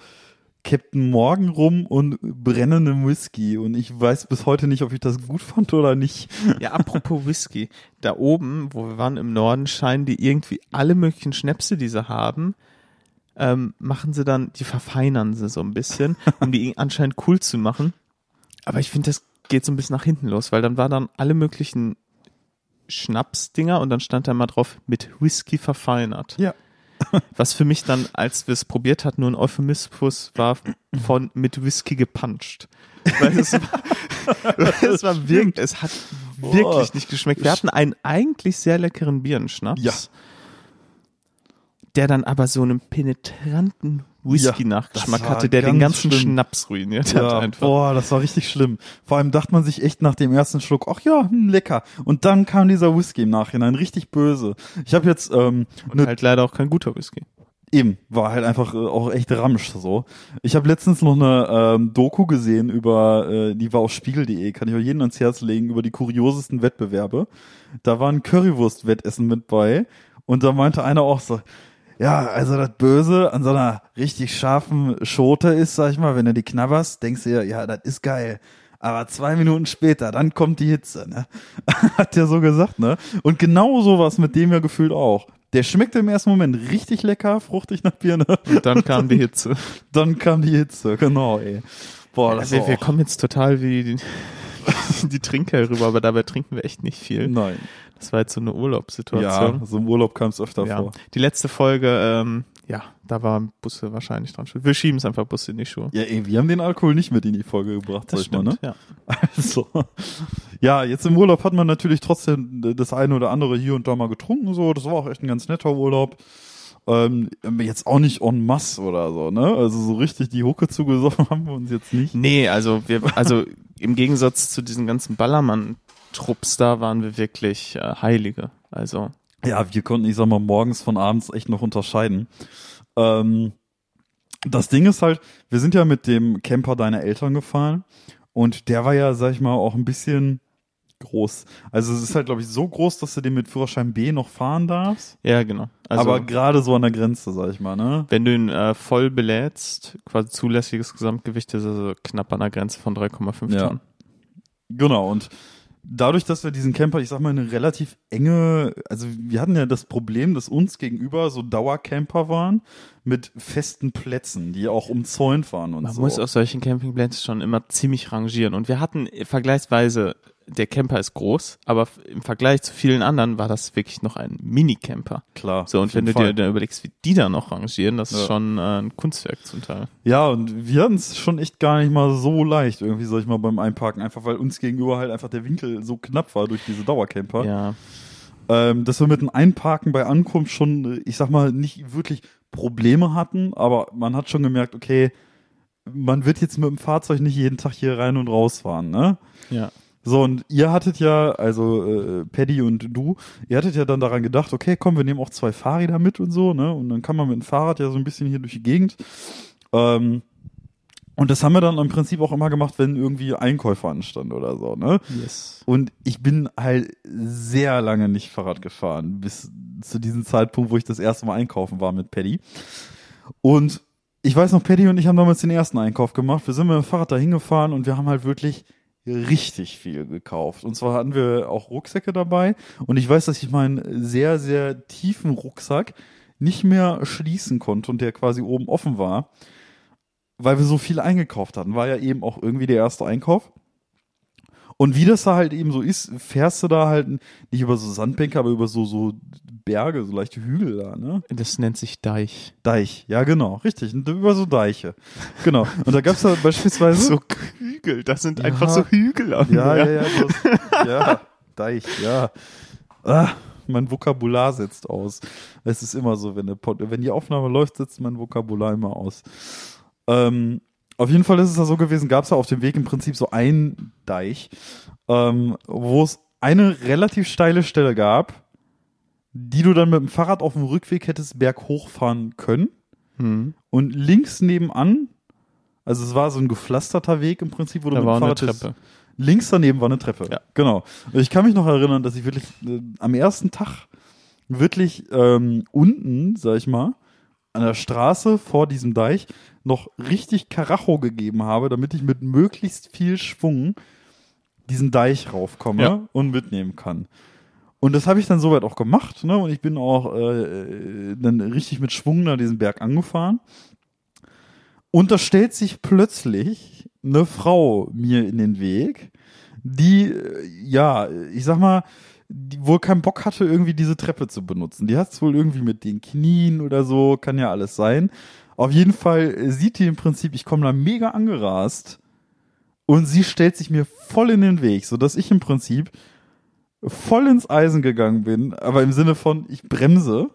B: Captain Morgan rum und brennendem Whisky. Und ich weiß bis heute nicht, ob ich das gut fand oder nicht.
A: ja, apropos Whisky. Da oben, wo wir waren im Norden, scheinen die irgendwie alle möglichen Schnäpse, die sie haben, ähm, machen sie dann, die verfeinern sie so ein bisschen, um die anscheinend cool zu machen. Aber ich finde, das geht so ein bisschen nach hinten los, weil dann war dann alle möglichen Schnapsdinger und dann stand da mal drauf mit Whisky verfeinert.
B: Ja.
A: Was für mich dann, als wir es probiert hatten, nur ein Euphemismus war von mit Whisky gepuncht. Weil es war, es war wirklich, es hat wirklich
B: Boah.
A: nicht geschmeckt. Wir hatten einen eigentlich sehr leckeren Bierenschnaps.
B: Ja.
A: Der dann aber so einen penetranten Whisky-Nachgeschmack
B: war
A: hatte, der den
B: ganz
A: ganzen
B: schlimm.
A: Schnaps ruiniert hat
B: Ja,
A: einfach.
B: boah, das war richtig schlimm. Vor allem dachte man sich echt nach dem ersten Schluck, ach ja, hm, lecker. Und dann kam dieser Whisky im Nachhinein, richtig böse. Ich habe jetzt ähm,
A: Und
B: eine
A: halt leider auch kein guter Whisky.
B: Eben, war halt einfach äh, auch echt Ramsch so. Ich habe letztens noch eine ähm, Doku gesehen über, äh, die war auf spiegel.de, kann ich auch jedem ans Herz legen, über die kuriosesten Wettbewerbe. Da war ein Currywurst-Wettessen mit bei und da meinte einer auch so, ja, also das Böse an so einer richtig scharfen Schote ist, sag ich mal, wenn du die knabberst, denkst du dir, ja, das ist geil. Aber zwei Minuten später, dann kommt die Hitze, ne? Hat der so gesagt, ne? Und genau sowas mit dem ja gefühlt auch. Der schmeckte im ersten Moment richtig lecker, fruchtig nach Birne.
A: Und dann kam die Hitze.
B: Dann kam die Hitze, genau, ey. Boah, das
A: wir,
B: war
A: wir
B: auch-
A: kommen jetzt total wie die, Trinker rüber, aber dabei trinken wir echt nicht viel.
B: Nein.
A: Das war jetzt so eine
B: Ja,
A: Urlaubssituation.
B: so im Urlaub kam es öfter
A: Ja.
B: vor.
A: Die letzte Folge, ähm, ja, da waren Busse wahrscheinlich dran schuld. Wir schieben es einfach Busse in die Schuhe.
B: Ja, ey, wir haben den Alkohol nicht mit in die Folge gebracht, sag
A: Das
B: ich mal,
A: stimmt,
B: ne?
A: ja.
B: Also, ja, jetzt im Urlaub hat man natürlich trotzdem das eine oder andere hier und da mal getrunken, so. Das war auch echt ein ganz netter Urlaub. Ähm, jetzt auch nicht en masse oder so, ne? Also so richtig die Hucke zugesoffen haben wir uns jetzt nicht.
A: Nee, also wir, also im Gegensatz zu diesen ganzen Ballermann-Trupps da waren wir wirklich äh, Heilige. Also
B: Ja, wir konnten, ich sag mal, morgens von abends echt noch unterscheiden. Ähm, das Ding ist halt, wir sind ja mit dem Camper deiner Eltern gefahren und der war ja, sag ich mal, auch ein bisschen groß. Also es ist halt, glaube ich, so groß, dass du den mit Führerschein B noch fahren darfst.
A: ja, genau. Also
B: aber gerade so an der Grenze, sag ich mal, ne?
A: wenn du ihn äh, voll belädst, quasi zulässiges Gesamtgewicht ist also knapp an der Grenze von 3,5
B: Ja.
A: Tonnen.
B: Genau, und dadurch, dass wir diesen Camper, ich sag mal, eine relativ enge, also wir hatten ja das Problem, dass uns gegenüber so Dauercamper waren mit festen Plätzen, die auch umzäunt waren und
A: Man
B: so.
A: muss auf solchen Campingplätzen schon immer ziemlich rangieren. Und wir hatten vergleichsweise, der Camper ist groß, aber im Vergleich zu vielen anderen war das wirklich noch ein Mini-Camper.
B: Klar.
A: So, und wenn du
B: Fall.
A: dir dann überlegst, wie die da noch rangieren, das ist
B: Ja.
A: schon äh, ein Kunstwerk zum Teil.
B: Ja, und wir hatten es schon echt gar nicht mal so leicht, irgendwie, sag ich mal, beim Einparken, einfach weil uns gegenüber halt einfach der Winkel so knapp war durch diese Dauercamper.
A: Ja.
B: ähm, dass wir mit dem Einparken bei Ankunft schon, äh, ich sag mal, nicht wirklich Probleme hatten, aber man hat schon gemerkt, okay, man wird jetzt mit dem Fahrzeug nicht jeden Tag hier rein und raus fahren, ne?
A: Ja.
B: So, und ihr hattet ja, also äh, Paddy und du, ihr hattet ja dann daran gedacht, okay, komm, wir nehmen auch zwei Fahrräder mit und so, ne? Und dann kann man mit dem Fahrrad ja so ein bisschen hier durch die Gegend. Ähm, und das haben wir dann im Prinzip auch immer gemacht, wenn irgendwie Einkäufe anstanden oder so, ne?
A: Yes.
B: Und ich bin halt sehr lange nicht Fahrrad gefahren, bis zu diesem Zeitpunkt, wo ich das erste Mal einkaufen war mit Paddy. Und ich weiß noch, Paddy und ich haben damals den ersten Einkauf gemacht. Wir sind mit dem Fahrrad da hingefahren und wir haben halt wirklich richtig viel gekauft. Und zwar hatten wir auch Rucksäcke dabei. Und ich weiß, dass ich meinen sehr, sehr tiefen Rucksack nicht mehr schließen konnte und der quasi oben offen war, weil wir so viel eingekauft hatten. War ja eben auch irgendwie der erste Einkauf. Und wie das da halt eben so ist, fährst du da halt nicht über so Sandbänke, aber über so, so Berge, so leichte Hügel da, ne?
A: Das nennt sich Deich.
B: Deich, ja genau, richtig, und über so Deiche. Genau. Und da gab's da beispielsweise.
A: So Hügel, das sind
B: Ja.
A: einfach so Hügel an
B: ja, ja,
A: mir.
B: ja, das, ja, Deich, ja. Ah, mein Vokabular setzt aus. Es ist immer so, wenn, Pod, wenn die Aufnahme läuft, setzt mein Vokabular immer aus. Ähm, auf jeden Fall ist es da so gewesen, gab es da auf dem Weg im Prinzip so einen Deich, ähm, wo es eine relativ steile Stelle gab, die du dann mit dem Fahrrad auf dem Rückweg hättest berghoch fahren können.
A: Hm.
B: Und links nebenan, also es war so ein gepflasterter Weg im Prinzip, wo du
A: Da
B: mit
A: war
B: dem
A: eine
B: Fahrrad das-
A: Treppe.
B: Links daneben war eine Treppe.
A: Ja.
B: Genau. Und Ich kann mich noch erinnern, dass ich wirklich äh, am ersten Tag wirklich ähm, unten, sag ich mal, an der Straße vor diesem Deich noch richtig Karacho gegeben habe, damit ich mit möglichst viel Schwung diesen Deich raufkomme
A: Ja.
B: und mitnehmen kann. Und das habe ich dann soweit auch gemacht, ne? Und ich bin auch äh, dann richtig mit Schwung da diesen Berg angefahren. Und da stellt sich plötzlich eine Frau mir in den Weg, die, äh, ja, ich sag mal, die wohl keinen Bock hatte, irgendwie diese Treppe zu benutzen. Die hat es wohl irgendwie mit den Knien oder so, kann ja alles sein. Auf jeden Fall äh, sieht die im Prinzip, ich komme da mega angerast und sie stellt sich mir voll in den Weg, so dass ich im Prinzip voll ins Eisen gegangen bin, aber im Sinne von, ich bremse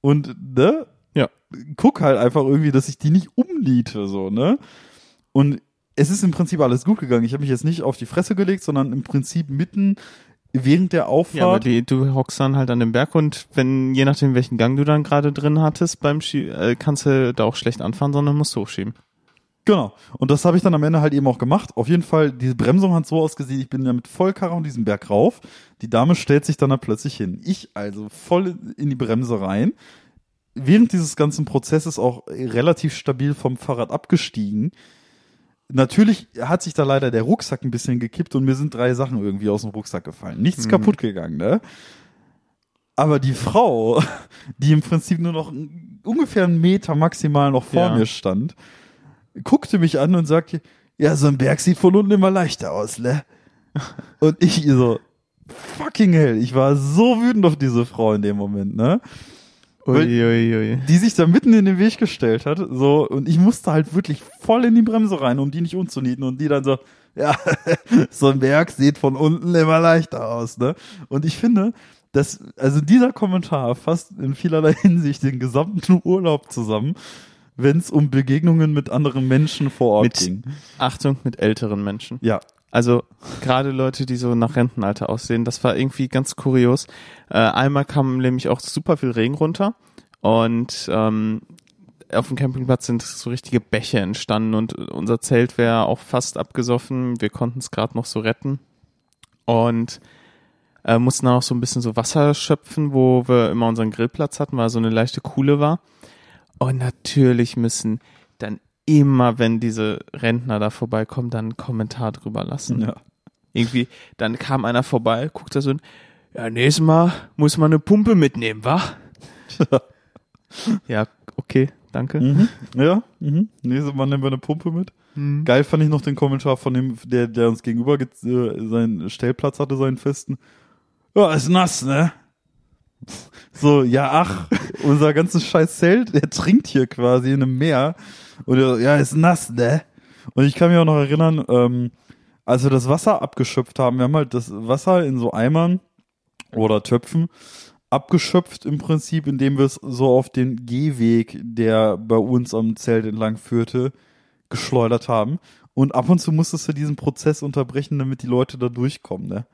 B: und, ne,
A: Ja.
B: guck halt einfach irgendwie, dass ich die nicht umniete, so, ne? Und es ist im Prinzip alles gut gegangen. Ich habe mich jetzt nicht auf die Fresse gelegt, sondern im Prinzip mitten während der
A: Ja, aber
B: Auffahrt.
A: die, du hockst dann halt an dem Berg und wenn, je nachdem welchen Gang du dann gerade drin hattest beim Ski, äh, kannst du da auch schlecht anfahren, sondern musst hochschieben.
B: genau. Und das habe ich dann am Ende halt eben auch gemacht. Auf jeden Fall, diese Bremsung hat so ausgesehen, ich bin ja mit Vollkarre und diesen Berg rauf. Die Dame stellt sich dann da plötzlich hin. Ich also voll in die Bremse rein. Während dieses ganzen Prozesses auch relativ stabil vom Fahrrad abgestiegen. Natürlich hat sich da leider der Rucksack ein bisschen gekippt und mir sind drei Sachen irgendwie aus dem Rucksack gefallen. Nichts
A: Mhm.
B: kaputt gegangen, ne? Aber die Frau, die im Prinzip nur noch ungefähr einen Meter maximal noch vor
A: Ja.
B: mir stand, guckte mich an und sagte, ja, so ein Berg sieht von unten immer leichter aus, ne? Und ich so, fucking hell, ich war so wütend auf diese Frau in dem Moment, ne?
A: Uiuiui.
B: die sich da mitten in den Weg gestellt hat, so, und ich musste halt wirklich voll in die Bremse rein, um die nicht umzunieten, und die dann so, ja, so ein Berg sieht von unten immer leichter aus, ne? Und ich finde, dass, also dieser Kommentar fasst in vielerlei Hinsicht den gesamten Urlaub zusammen, wenn es um Begegnungen mit anderen Menschen vor Ort
A: Mit-
B: ging.
A: Achtung mit älteren Menschen.
B: Ja,
A: Also gerade Leute, die so nach Rentenalter aussehen, das war irgendwie ganz kurios. Äh, einmal kam nämlich auch super viel Regen runter und ähm, auf dem Campingplatz sind so richtige Bäche entstanden und unser Zelt wäre auch fast abgesoffen. Wir konnten es gerade noch so retten und äh, mussten dann auch so ein bisschen so Wasser schöpfen, wo wir immer unseren Grillplatz hatten, weil so eine leichte Kuhle war. Und natürlich müssen dann immer, wenn diese Rentner da vorbeikommen, dann einen Kommentar drüber lassen.
B: ja.
A: Irgendwie, dann kam einer vorbei, guckt da so, ein, ja, nächstes Mal muss man eine Pumpe mitnehmen, wa? ja, okay, danke.
B: Mhm. Ja, mhm. Nächstes Mal nehmen wir eine Pumpe mit.
A: Mhm.
B: Geil fand ich noch den Kommentar von dem, der, der uns gegenüber ge- äh, seinen Stellplatz hatte, seinen festen. Ja, ist nass, ne? So, ja, ach, unser ganzes scheiß Zelt, der trinkt hier quasi in einem Meer. Und er, ja, ist nass, ne? Und ich kann mich auch noch erinnern, ähm, als wir das Wasser abgeschöpft haben, wir haben halt das Wasser in so Eimern oder Töpfen abgeschöpft im Prinzip, indem wir es so auf den Gehweg, der bei uns am Zelt entlang führte, geschleudert haben. Und ab und zu musstest du diesen Prozess unterbrechen, damit die Leute da durchkommen, ne?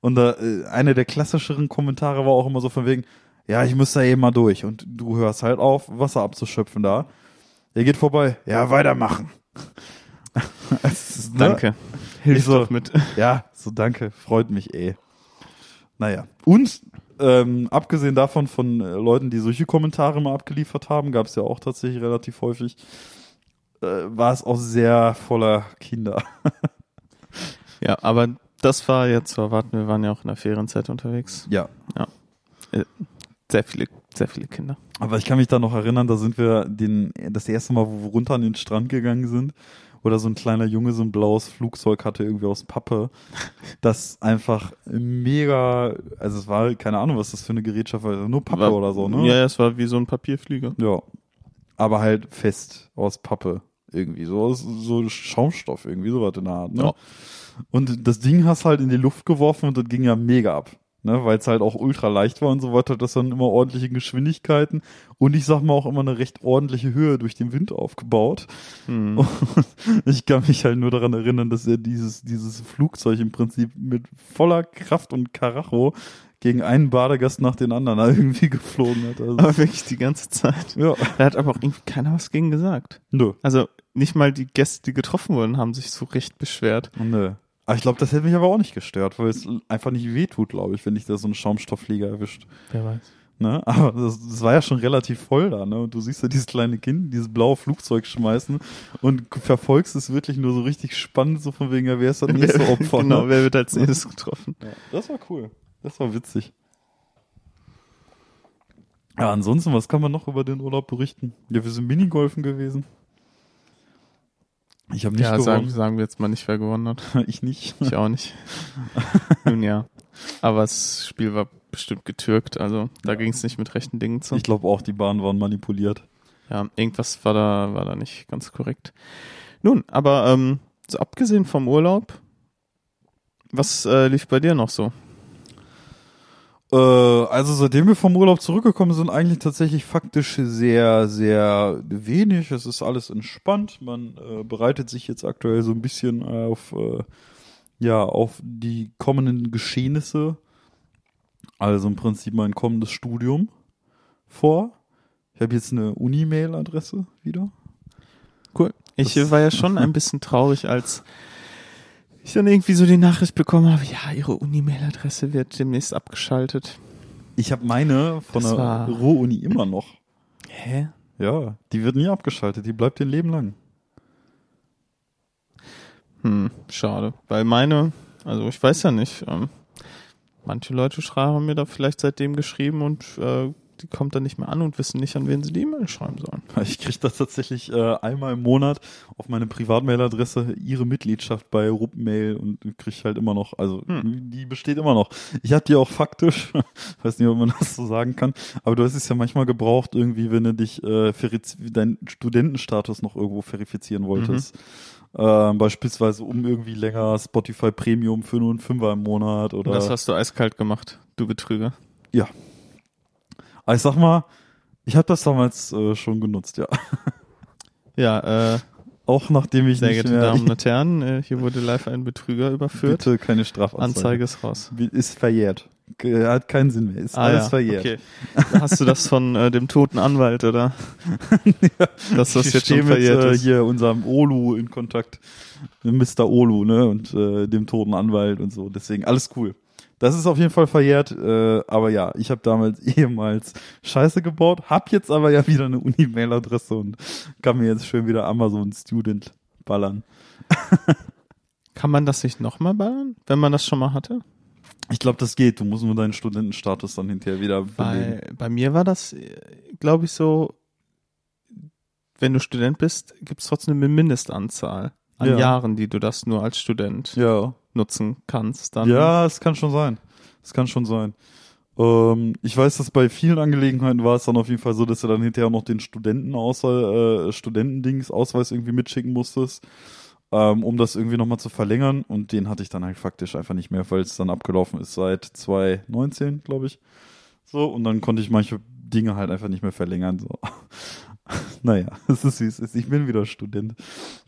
B: Und da, äh, einer der klassischeren Kommentare war auch immer so von wegen, ja, ich muss da eben mal durch. Und du hörst halt auf, Wasser abzuschöpfen da. Der geht vorbei. Ja, weitermachen. Ist, ne?
A: Danke. Hilf
B: so-
A: doch mit.
B: Ja, so danke, freut mich eh. Naja. Und ähm, abgesehen davon von äh, Leuten, die solche Kommentare mal abgeliefert haben, gab es ja auch tatsächlich relativ häufig, äh, war es auch sehr voller Kinder.
A: Ja, aber das war jetzt zu erwarten. Wir waren ja auch in der Ferienzeit unterwegs.
B: Ja.
A: Sehr viele, sehr viele Kinder.
B: Aber ich kann mich da noch erinnern, da sind wir den, das erste Mal, wo wir runter an den Strand gegangen sind, oder so ein kleiner Junge so ein blaues Flugzeug hatte irgendwie aus Pappe, das einfach mega, also es war, keine Ahnung, was das für eine Gerätschaft war, nur Pappe
A: War-
B: oder so, ne?
A: Ja, es war wie so ein Papierflieger.
B: Ja. Aber halt fest aus Pappe irgendwie, so so Schaumstoff irgendwie, so was in der Art, ne?
A: Ja.
B: Und das Ding hast halt in die Luft geworfen und das ging ja mega ab. Ne, weil es halt auch ultra leicht war und so weiter, das dann immer ordentliche Geschwindigkeiten und ich sag mal auch immer eine recht ordentliche Höhe durch den Wind aufgebaut.
A: Hm.
B: Und ich kann mich halt nur daran erinnern, dass er dieses, dieses Flugzeug im Prinzip mit voller Kraft und Karacho gegen einen Badegast nach den anderen irgendwie geflogen hat. Also,
A: Aber wirklich die ganze Zeit.
B: ja,
A: Da hat aber auch irgendwie keiner was gegen gesagt.
B: nö.
A: Also nicht mal die Gäste, die getroffen wurden, haben sich so recht beschwert.
B: Nö. Aber ich glaube, das hätte mich aber auch nicht gestört, weil es einfach nicht wehtut, glaube ich, wenn dich da so ein Schaumstoffflieger erwischt.
A: Wer weiß.
B: Ne? Aber das, das war ja schon relativ voll da, ne? Und du siehst ja dieses kleine Kind, dieses blaue Flugzeug schmeißen und verfolgst es wirklich nur so richtig spannend, so von wegen, ja, wer ist das nächste Opfer?
A: genau,
B: ne?
A: wer wird als nächstes getroffen?
B: Ja, das war cool. Das war witzig. Ja, ansonsten, was kann man noch über den Urlaub berichten? Ja, wir sind Minigolfen gewesen. Ich habe nicht
A: ja, sagen,
B: gewonnen.
A: sagen wir jetzt mal nicht, wer gewonnen hat.
B: ich nicht.
A: Ich auch nicht. Nun ja. Aber das Spiel war bestimmt getürkt, also da
B: Ja.
A: ging es nicht mit rechten Dingen zu.
B: Ich glaube auch, die Bahnen waren manipuliert.
A: Ja, irgendwas war da, war da nicht ganz korrekt. Nun, aber ähm, so abgesehen vom Urlaub, was äh, lief bei dir noch so?
B: Äh, also seitdem wir vom Urlaub zurückgekommen sind, eigentlich tatsächlich faktisch sehr, sehr wenig. Es ist alles entspannt. Man äh, bereitet sich jetzt aktuell so ein bisschen auf, äh, ja, auf die kommenden Geschehnisse. Also im Prinzip mein kommendes Studium vor. Ich habe jetzt eine Uni-Mail-Adresse wieder.
A: Cool. Ich
B: Das-
A: war ja schon ein bisschen traurig, als ich dann irgendwie so die Nachricht bekommen habe, ja, ihre Uni-Mail-Adresse wird demnächst abgeschaltet.
B: Ich habe meine von
A: Das
B: der Ruhr-Uni immer noch.
A: Hä?
B: Ja, die wird nie abgeschaltet. Die bleibt ihr Leben lang.
A: Hm, schade. Weil meine, also ich weiß ja nicht, ähm, manche Leute schreiben haben mir da vielleicht seitdem geschrieben und äh, die kommt dann nicht mehr an und wissen nicht, an wen sie die E-Mail schreiben sollen.
B: Ich kriege da tatsächlich äh, einmal im Monat auf meine Privatmailadresse ihre Mitgliedschaft bei Ruppmail und kriege halt immer noch, also
A: Hm.
B: die besteht immer noch. Ich hatte die auch faktisch, weiß nicht, ob man das so sagen kann, aber du hast es ja manchmal gebraucht, irgendwie, wenn du dich äh, deinen Studentenstatus noch irgendwo verifizieren wolltest. Ähm, beispielsweise um irgendwie länger Spotify Premium für nur einen Fünfer im Monat oder.
A: Das hast du eiskalt gemacht, du Betrüger.
B: ja. Aber ich sag mal, ich habe das damals äh, schon genutzt, ja.
A: Ja, äh,
B: Auch nachdem ich
A: sehr
B: nicht
A: geehrte Damen und Herren, äh, hier wurde live ein Betrüger überführt.
B: Bitte keine Strafanzeige.
A: Anzeige ist raus.
B: Ist verjährt. Hat keinen Sinn mehr. Ist alles verjährt.
A: Ah, okay. Hast du das von äh, dem toten Anwalt, oder? Dass das
B: ich
A: jetzt schon
B: mit
A: verjährt
B: äh,
A: ist.
B: hier unserem Olu in Kontakt. Mr. Olu, ne? Und äh, dem toten Anwalt und so. Deswegen alles cool. Das ist auf jeden Fall verjährt, äh, aber ja, ich habe damals ehemals Scheiße gebaut, hab jetzt aber ja wieder eine Uni-Mail-Adresse und kann mir jetzt schön wieder Amazon Student ballern.
A: Kann man das nicht nochmal ballern, wenn man das schon mal hatte?
B: Ich glaube, das geht. Du musst nur deinen Studentenstatus dann hinterher wieder belegen.
A: Bei, bei mir war das, glaube ich, so, wenn du Student bist, gibt es trotzdem eine Mindestanzahl an
B: Ja.
A: Jahren, die du das nur als Student
B: Ja.
A: Nutzen kannst. Dann
B: Ja, es kann schon sein. Es kann schon sein. Ähm, ich weiß, dass bei vielen Angelegenheiten war es dann auf jeden Fall so, dass du dann hinterher noch den Studentenausweis, äh, Studentendings, Ausweis irgendwie mitschicken musstest, ähm, um das irgendwie nochmal zu verlängern. Und den hatte ich dann halt faktisch einfach nicht mehr, weil es dann abgelaufen ist seit 2019, glaube ich. So, und dann konnte ich manche Dinge halt einfach nicht mehr verlängern. So. naja, es ist wie es ist. Ich bin wieder Student.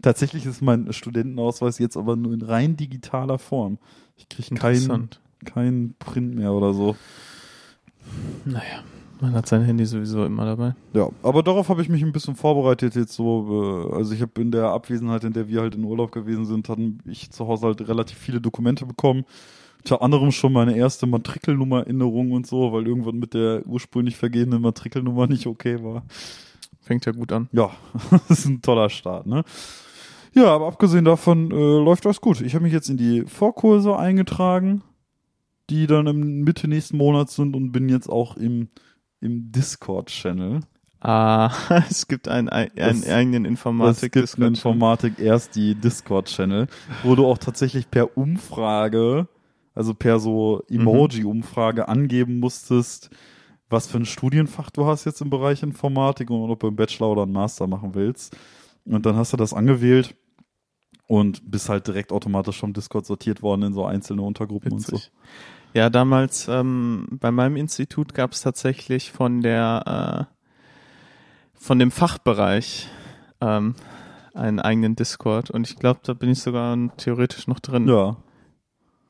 B: Tatsächlich ist mein Studentenausweis jetzt aber nur in rein digitaler Form. Ich kriege keinen kein Print mehr oder so.
A: Naja, man hat sein Handy sowieso immer dabei.
B: Ja, aber darauf habe ich mich ein bisschen vorbereitet jetzt so. Äh, also ich habe in der Abwesenheit, in der wir halt in Urlaub gewesen sind, hatten ich zu Hause halt relativ viele Dokumente bekommen. Unter anderem schon meine erste Matrikelnummer-Erinnerung und so, weil irgendwann mit der ursprünglich vergehenden Matrikelnummer nicht okay war.
A: Fängt ja gut an.
B: Ja, das ist ein toller Start, ne? Ja, aber abgesehen davon äh, läuft das gut. Ich habe mich jetzt in die Vorkurse eingetragen, die dann im Mitte nächsten Monats sind und bin jetzt auch im, im Discord-Channel.
A: Ah, es gibt einen, einen
B: Das-
A: eigenen
B: Es
A: Informatik.
B: gibt in Informatik erst die Discord-Channel, wo du auch tatsächlich per Umfrage, also per so Emoji-Umfrage angeben musstest, was für ein Studienfach du hast jetzt im Bereich Informatik und ob du einen Bachelor oder einen Master machen willst. Und dann hast du das angewählt und bist halt direkt automatisch vom Discord sortiert worden in so einzelne Untergruppen und
A: Witzig. Ja, damals ähm, bei meinem Institut gab es tatsächlich von der äh, von dem Fachbereich ähm, einen eigenen Discord und ich glaube, da bin ich sogar theoretisch noch drin.
B: so. Ja.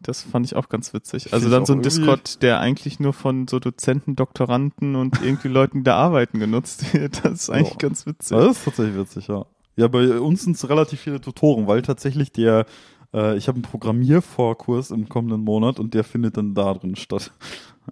A: Das fand ich auch ganz witzig. Also dann so ein Discord, der eigentlich nur von so Dozenten, Doktoranden und irgendwie Leuten, die da arbeiten, genutzt wird. Das ist eigentlich
B: Ja.
A: ganz witzig.
B: Das ist tatsächlich witzig, ja. Ja, bei uns sind es relativ viele Tutoren, weil tatsächlich der Äh, ich habe einen Programmiervorkurs im kommenden Monat und der findet dann da drin statt.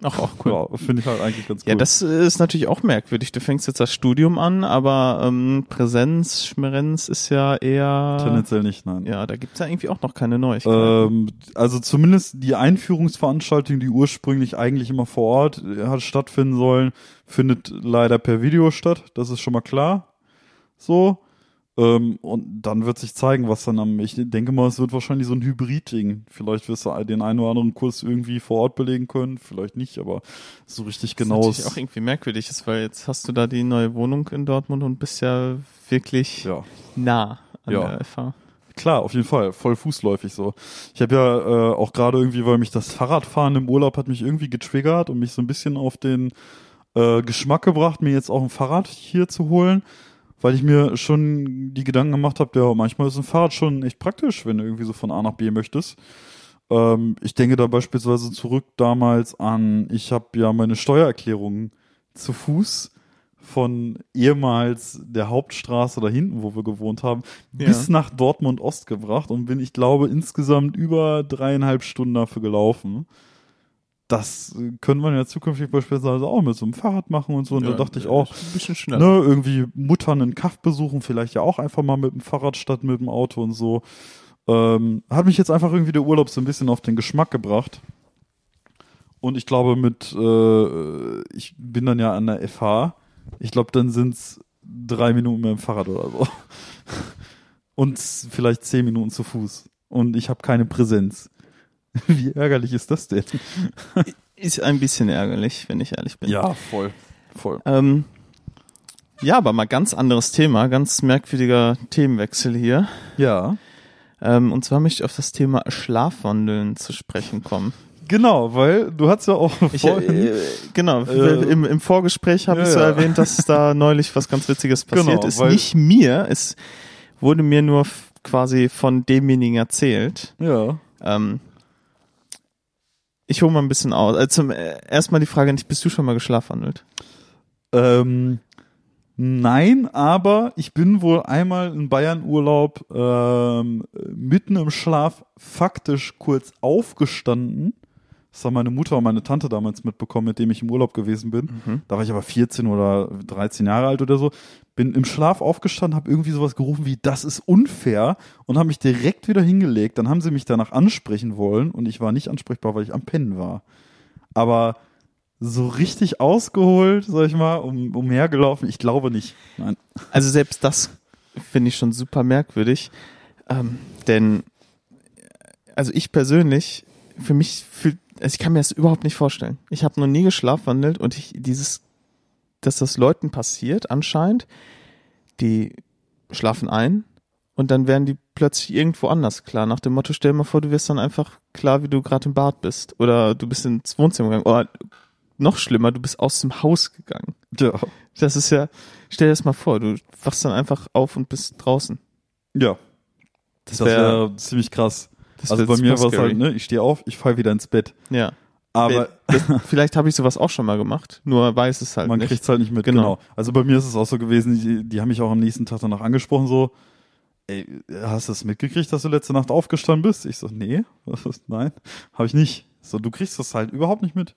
A: Ach, auch cool.
B: Ja, finde ich halt eigentlich ganz cool.
A: Ja, das ist natürlich auch merkwürdig. Du fängst jetzt das Studium an, aber ähm, Präsenz, Schmerenz ist ja eher.
B: Tendenziell nicht, nein.
A: Ja, da gibt's ja irgendwie auch noch keine Neuigkeiten.
B: Ähm, also zumindest die Einführungsveranstaltung, die ursprünglich eigentlich immer vor Ort äh, hat stattfinden sollen, findet leider per Video statt. Das ist schon mal klar. So. Ähm, und dann wird sich zeigen, was dann am, ich denke mal, es wird wahrscheinlich so ein Hybrid-Ding. Vielleicht wirst du den einen oder anderen Kurs irgendwie vor Ort belegen können, vielleicht nicht, aber so richtig genau.
A: Was auch irgendwie merkwürdig ist, weil jetzt hast du da die neue Wohnung in Dortmund und bist ja wirklich
B: ja.
A: nah an
B: Ja.
A: der FH.
B: Klar, auf jeden Fall, voll fußläufig so. Ich habe ja äh, auch gerade irgendwie, weil mich das Fahrradfahren im Urlaub hat mich irgendwie getriggert und mich so ein bisschen auf den äh, Geschmack gebracht, mir jetzt auch ein Fahrrad hier zu holen, weil ich mir schon die Gedanken gemacht habe, ja, manchmal ist ein Fahrrad schon echt praktisch, wenn du irgendwie so von A nach B möchtest. Ähm, ich denke da beispielsweise zurück damals an, ich habe ja meine Steuererklärung zu Fuß von ehemals der Hauptstraße da hinten, wo wir gewohnt haben,
A: Ja.
B: bis nach Dortmund Ost gebracht und bin, ich glaube, insgesamt über dreieinhalb Stunden dafür gelaufen. Das könnte man ja zukünftig beispielsweise auch mit so einem Fahrrad machen und so. Und da dachte ich auch,
A: Ein bisschen schneller.
B: ne, irgendwie Muttern in Kaff besuchen, vielleicht ja auch einfach mal mit dem Fahrrad statt mit dem Auto und so. Ähm, hat mich jetzt einfach irgendwie der Urlaub so ein bisschen auf den Geschmack gebracht. Und ich glaube, mit, äh, ich bin dann ja an der FH. Ich glaube, dann sind's drei Minuten mit dem Fahrrad oder so. Und vielleicht zehn Minuten zu Fuß. Und ich habe keine Präsenz. Wie ärgerlich ist das denn?
A: Ist ein bisschen ärgerlich, wenn ich ehrlich bin.
B: voll. Voll.
A: Ähm, ja, aber mal ganz anderes Thema, ganz merkwürdiger Themenwechsel hier.
B: Ja.
A: Ähm, und zwar möchte ich auf das Thema Schlafwandeln zu sprechen kommen.
B: Genau, weil du hast ja auch
A: Ich,
B: vorhin,
A: äh, genau,
B: Äh,
A: im, im Vorgespräch habe
B: ja,
A: ich so
B: ja.
A: erwähnt, dass da neulich was ganz Witziges passiert
B: Genau,
A: ist. Nicht mir, es wurde mir nur quasi von demjenigen erzählt.
B: ja.
A: Ähm, ich hole mal ein bisschen aus. Also äh, erstmal die Frage nicht, bist du schon mal geschlafwandelt?
B: Ähm, nein, aber ich bin wohl einmal in Bayern Urlaub ähm, mitten im Schlaf faktisch kurz aufgestanden. Das haben meine Mutter und meine Tante damals mitbekommen, mit dem ich im Urlaub gewesen bin.
A: Mhm.
B: Da war ich aber 14 oder 13 Jahre alt oder so. Bin im Schlaf aufgestanden, habe irgendwie sowas gerufen wie, das ist unfair und habe mich direkt wieder hingelegt. Dann haben sie mich danach ansprechen wollen und ich war nicht ansprechbar, weil ich am Pennen war. Aber so richtig ausgeholt, sag ich mal, um, umhergelaufen, ich glaube nicht. Nein.
A: Also selbst das finde ich schon super merkwürdig. Ähm, denn, also ich persönlich, für mich fühlt, also ich kann mir das überhaupt nicht vorstellen. Ich habe noch nie geschlafwandelt und ich, dieses, dass das Leuten passiert anscheinend, die schlafen ein und dann werden die plötzlich irgendwo anders klar. Nach dem Motto, stell dir mal vor, du wirst dann einfach klar, wie du gerade im Bad bist. Oder du bist ins Wohnzimmer gegangen. Oder noch schlimmer, du bist aus dem Haus gegangen.
B: Ja.
A: Das ist ja, stell dir das mal vor, du wachst dann einfach auf und bist draußen.
B: Ja. Das wäre ziemlich krass.
A: Das
B: Also bei mir war es halt, ne, ich stehe auf, ich falle wieder ins Bett.
A: Ja.
B: Aber
A: Das, vielleicht habe ich sowas auch schon mal gemacht, nur weiß es halt
B: man
A: nicht.
B: kriegt's halt nicht mit,
A: Genau.
B: genau. Also bei mir ist es auch so gewesen, die, die haben mich auch am nächsten Tag danach angesprochen, so, ey, hast du das mitgekriegt, dass du letzte Nacht aufgestanden bist? Ich so, nee, nein, habe ich nicht. So, du kriegst das halt überhaupt nicht mit.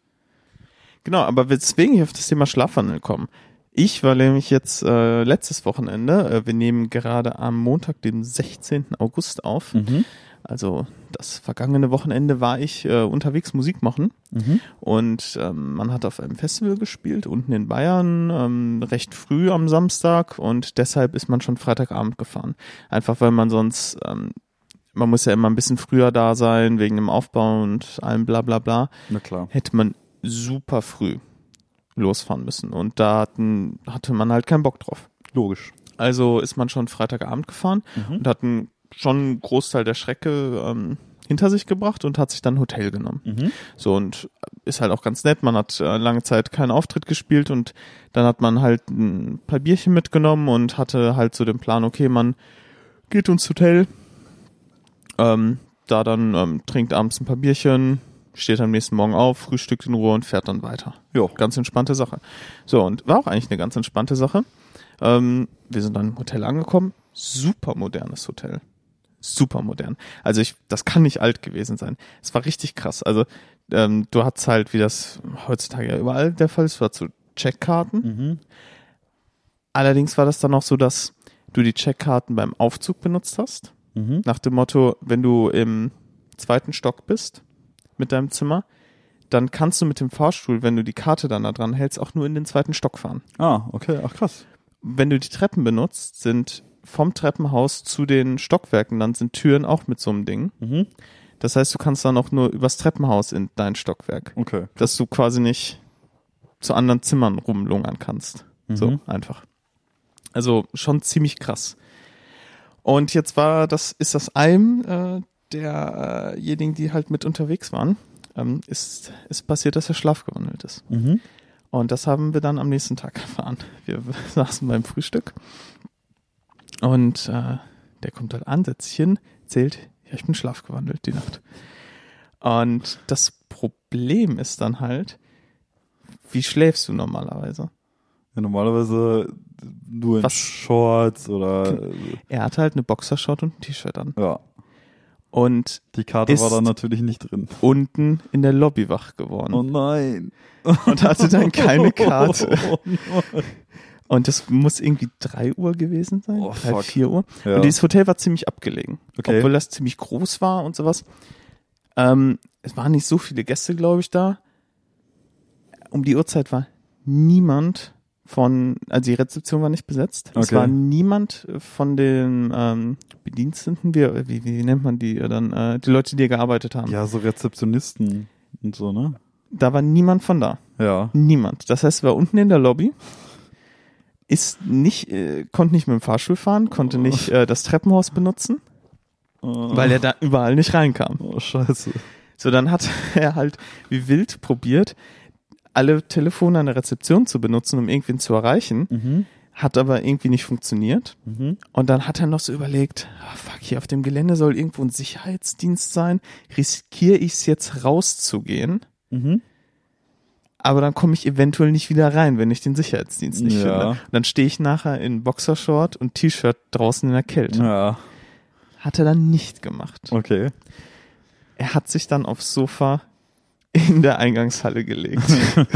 A: Genau, aber weswegen ich auf das Thema Schlafwandel komme. Ich war nämlich jetzt äh, letztes Wochenende, äh, wir nehmen gerade am Montag, dem 16. August auf.
B: Mhm.
A: Also das vergangene Wochenende war ich äh, unterwegs Musik machen
B: Mhm.
A: und ähm, man hat auf einem Festival gespielt, unten in Bayern, ähm, recht früh am Samstag und deshalb ist man schon Freitagabend gefahren. Einfach weil man sonst, ähm, man muss ja immer ein bisschen früher da sein, wegen dem Aufbau und allem bla bla bla,
B: Na klar.
A: hätte man super früh losfahren müssen und da hatten, hatte man halt keinen Bock drauf.
B: Logisch.
A: Also ist man schon Freitagabend gefahren
B: Mhm.
A: und hat einen, schon einen Großteil der Strecke ähm, hinter sich gebracht und hat sich dann ein Hotel genommen.
B: Mhm.
A: So und ist halt auch ganz nett. Man hat äh, lange Zeit keinen Auftritt gespielt und dann hat man halt ein paar Bierchen mitgenommen und hatte halt so den Plan, okay, man geht ins Hotel, ähm, da dann ähm, trinkt abends ein paar Bierchen, steht am nächsten Morgen auf, frühstückt in Ruhe und fährt dann weiter.
B: Ja.
A: Ganz entspannte Sache. So, und war auch eigentlich eine ganz entspannte Sache. Ähm, wir sind dann im Hotel angekommen. Super modernes Hotel. Super modern. Also ich, das kann nicht alt gewesen sein. Es war richtig krass. Also ähm, du hattest halt, wie das heutzutage ja überall der Fall ist, hattest so Checkkarten.
B: Mhm.
A: Allerdings war das dann auch so, dass du die Checkkarten beim Aufzug benutzt hast.
B: Mhm.
A: Nach dem Motto, wenn du im zweiten Stock bist mit deinem Zimmer, dann kannst du mit dem Fahrstuhl, wenn du die Karte dann da dran hältst, auch nur in den zweiten Stock fahren.
B: Ah, okay. Ach krass.
A: Wenn du die Treppen benutzt, sind vom Treppenhaus zu den Stockwerken, dann sind Türen auch mit so einem Ding.
B: Mhm.
A: Das heißt, du kannst dann auch nur übers Treppenhaus in dein Stockwerk.
B: Okay.
A: Dass du quasi nicht zu anderen Zimmern rumlungern kannst. So
B: Mhm.
A: einfach. Also schon ziemlich krass. Und jetzt war das, ist das einem äh, derjenigen, die halt mit unterwegs waren, ähm, ist, ist passiert, dass er schlafgewandelt ist.
B: Mhm.
A: Und das haben wir dann am nächsten Tag erfahren. Wir saßen beim Frühstück und äh, der kommt halt an, setzt sich hin, zählt, ja, ich bin schlafgewandelt die Nacht. Und das Problem ist dann halt, wie schläfst du normalerweise?
B: Ja, normalerweise nur in
A: Was-
B: Shorts oder
A: Er hatte halt eine Boxershort und ein T-Shirt an.
B: ja.
A: Und
B: Die Karte war dann natürlich nicht drin.
A: unten in der Lobby wach geworden.
B: Oh nein.
A: und hatte dann keine Karte.
B: Oh nein.
A: Und das muss irgendwie drei Uhr gewesen sein.
B: Oh,
A: drei, vier Uhr.
B: Ja.
A: Und dieses Hotel war ziemlich abgelegen.
B: Okay.
A: Obwohl das ziemlich groß war und sowas. Ähm, es waren nicht so viele Gäste, glaube ich, da. Um die Uhrzeit war niemand von, also die Rezeption war nicht besetzt. Es
B: Okay.
A: war niemand von den ähm, Bediensteten, wie, wie, wie nennt man die äh, dann, äh, die Leute, die hier gearbeitet haben.
B: Ja, so Rezeptionisten und so, ne?
A: Da war niemand von da.
B: Ja.
A: Niemand. Das heißt, er war unten in der Lobby, ist nicht, äh, konnte nicht mit dem Fahrstuhl fahren, konnte nicht äh, das Treppenhaus benutzen,
B: Oh,
A: weil er da überall nicht reinkam.
B: oh scheiße.
A: So, dann hat er halt wie wild probiert, alle Telefone an der Rezeption zu benutzen, um irgendwen zu erreichen,
B: Mhm.
A: hat aber irgendwie nicht funktioniert.
B: Mhm.
A: Und dann hat er noch so überlegt, ah, fuck, hier auf dem Gelände soll irgendwo ein Sicherheitsdienst sein, riskiere ich es jetzt rauszugehen,
B: Mhm.
A: Aber dann komme ich eventuell nicht wieder rein, wenn ich den Sicherheitsdienst nicht
B: Ja.
A: finde. Und dann stehe ich nachher in Boxershort und T-Shirt draußen in der Kälte.
B: Ja,
A: Hat er dann nicht gemacht.
B: okay.
A: Er hat sich dann aufs Sofa in der Eingangshalle gelegt.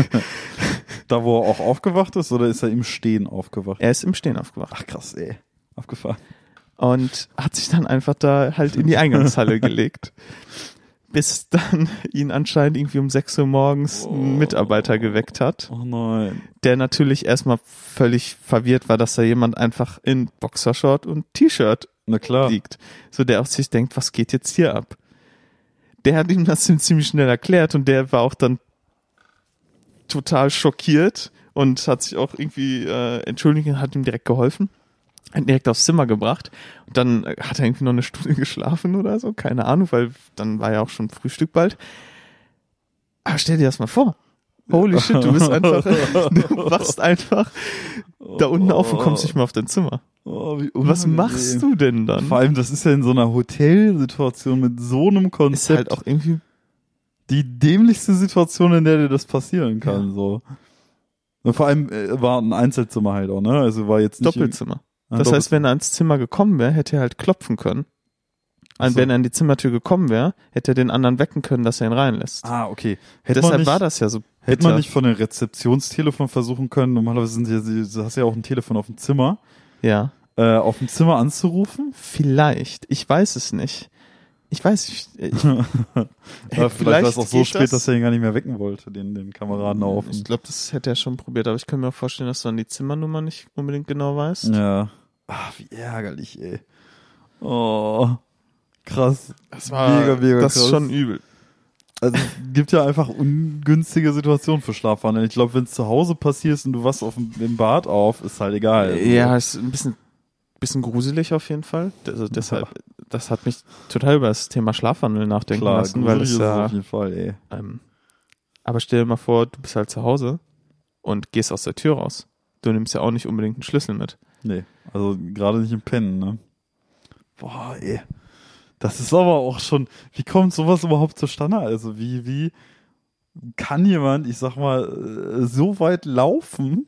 B: Da, wo er auch aufgewacht ist, oder ist er im Stehen aufgewacht?
A: er ist im Stehen aufgewacht
B: Ach krass, ey. Abgefahren.
A: und hat sich dann einfach da halt in die Eingangshalle gelegt. Bis dann ihn anscheinend irgendwie um 6 Uhr morgens ein Mitarbeiter geweckt hat,
B: Oh nein.
A: der natürlich erstmal völlig verwirrt war, dass da jemand einfach in Boxershort und T-Shirt
B: Na klar.
A: liegt. So der auf sich denkt, was geht jetzt hier ab? Der hat ihm das ziemlich schnell erklärt und der war auch dann total schockiert und hat sich auch irgendwie äh, entschuldigt und hat ihm direkt geholfen. Direkt aufs Zimmer gebracht. Und dann äh, hat er irgendwie noch eine Stunde geschlafen oder so, keine Ahnung, weil dann war ja auch schon Frühstück bald. Aber stell dir das mal vor. Holy shit, du bist einfach, du wachst einfach da unten auf und kommst nicht mehr auf dein Zimmer.
B: Oh,
A: Was machst du denn dann?
B: Vor allem, das ist ja in so einer Hotelsituation mit so einem
A: ist
B: Konzept
A: halt auch irgendwie
B: die dämlichste Situation, in der dir das passieren kann. So. Und vor allem äh, war ein Einzelzimmer halt auch, ne? Also war jetzt nicht
A: Doppelzimmer. Das heißt, wenn er ins Zimmer gekommen wäre, hätte er halt klopfen können.
B: Ach
A: Und
B: so.
A: wenn er an die Zimmertür gekommen wäre, hätte er den anderen wecken können, dass er ihn reinlässt.
B: Ah, okay. Hätte
A: Deshalb
B: nicht,
A: war das ja so.
B: hätte man nicht von dem Rezeptionstelefon versuchen können, normalerweise sind ja, du hast ja auch ein Telefon auf dem Zimmer,
A: Ja,
B: äh, auf dem Zimmer anzurufen?
A: vielleicht. Ich weiß es nicht. Ich weiß nicht. Ich,
B: Ja, vielleicht war es auch so spät,
A: das.
B: dass er ihn gar nicht mehr wecken wollte, den, den Kameraden auf.
A: Ich glaube, das hätte er schon probiert, aber ich kann mir auch vorstellen, dass du an die Zimmernummer nicht unbedingt genau weißt.
B: Ja. Ach, wie ärgerlich, ey. Oh. Krass.
A: Das war
B: Mega, mega
A: das ist
B: krass.
A: schon übel.
B: Also es gibt ja einfach ungünstige Situationen für Schlafwandeln. Ich glaube, wenn es zu Hause passiert und du wachst auf dem, im Bad auf, ist halt egal.
A: Ja, ist ein bisschen, bisschen gruselig auf jeden Fall. Also deshalb, das hat mich total über das Thema Schlafwandel nachdenken
B: klar,
A: lassen, weil
B: ist es
A: ja
B: auf jeden Fall, ey.
A: Ähm, aber stell dir mal vor, du bist halt zu Hause und gehst aus der Tür raus. Du nimmst ja auch nicht unbedingt einen Schlüssel mit.
B: Nee, also gerade nicht im Pennen, ne? Boah, ey. Das ist aber auch schon, wie kommt sowas überhaupt zustande? Also wie, wie kann jemand, ich sag mal, äh, so weit laufen?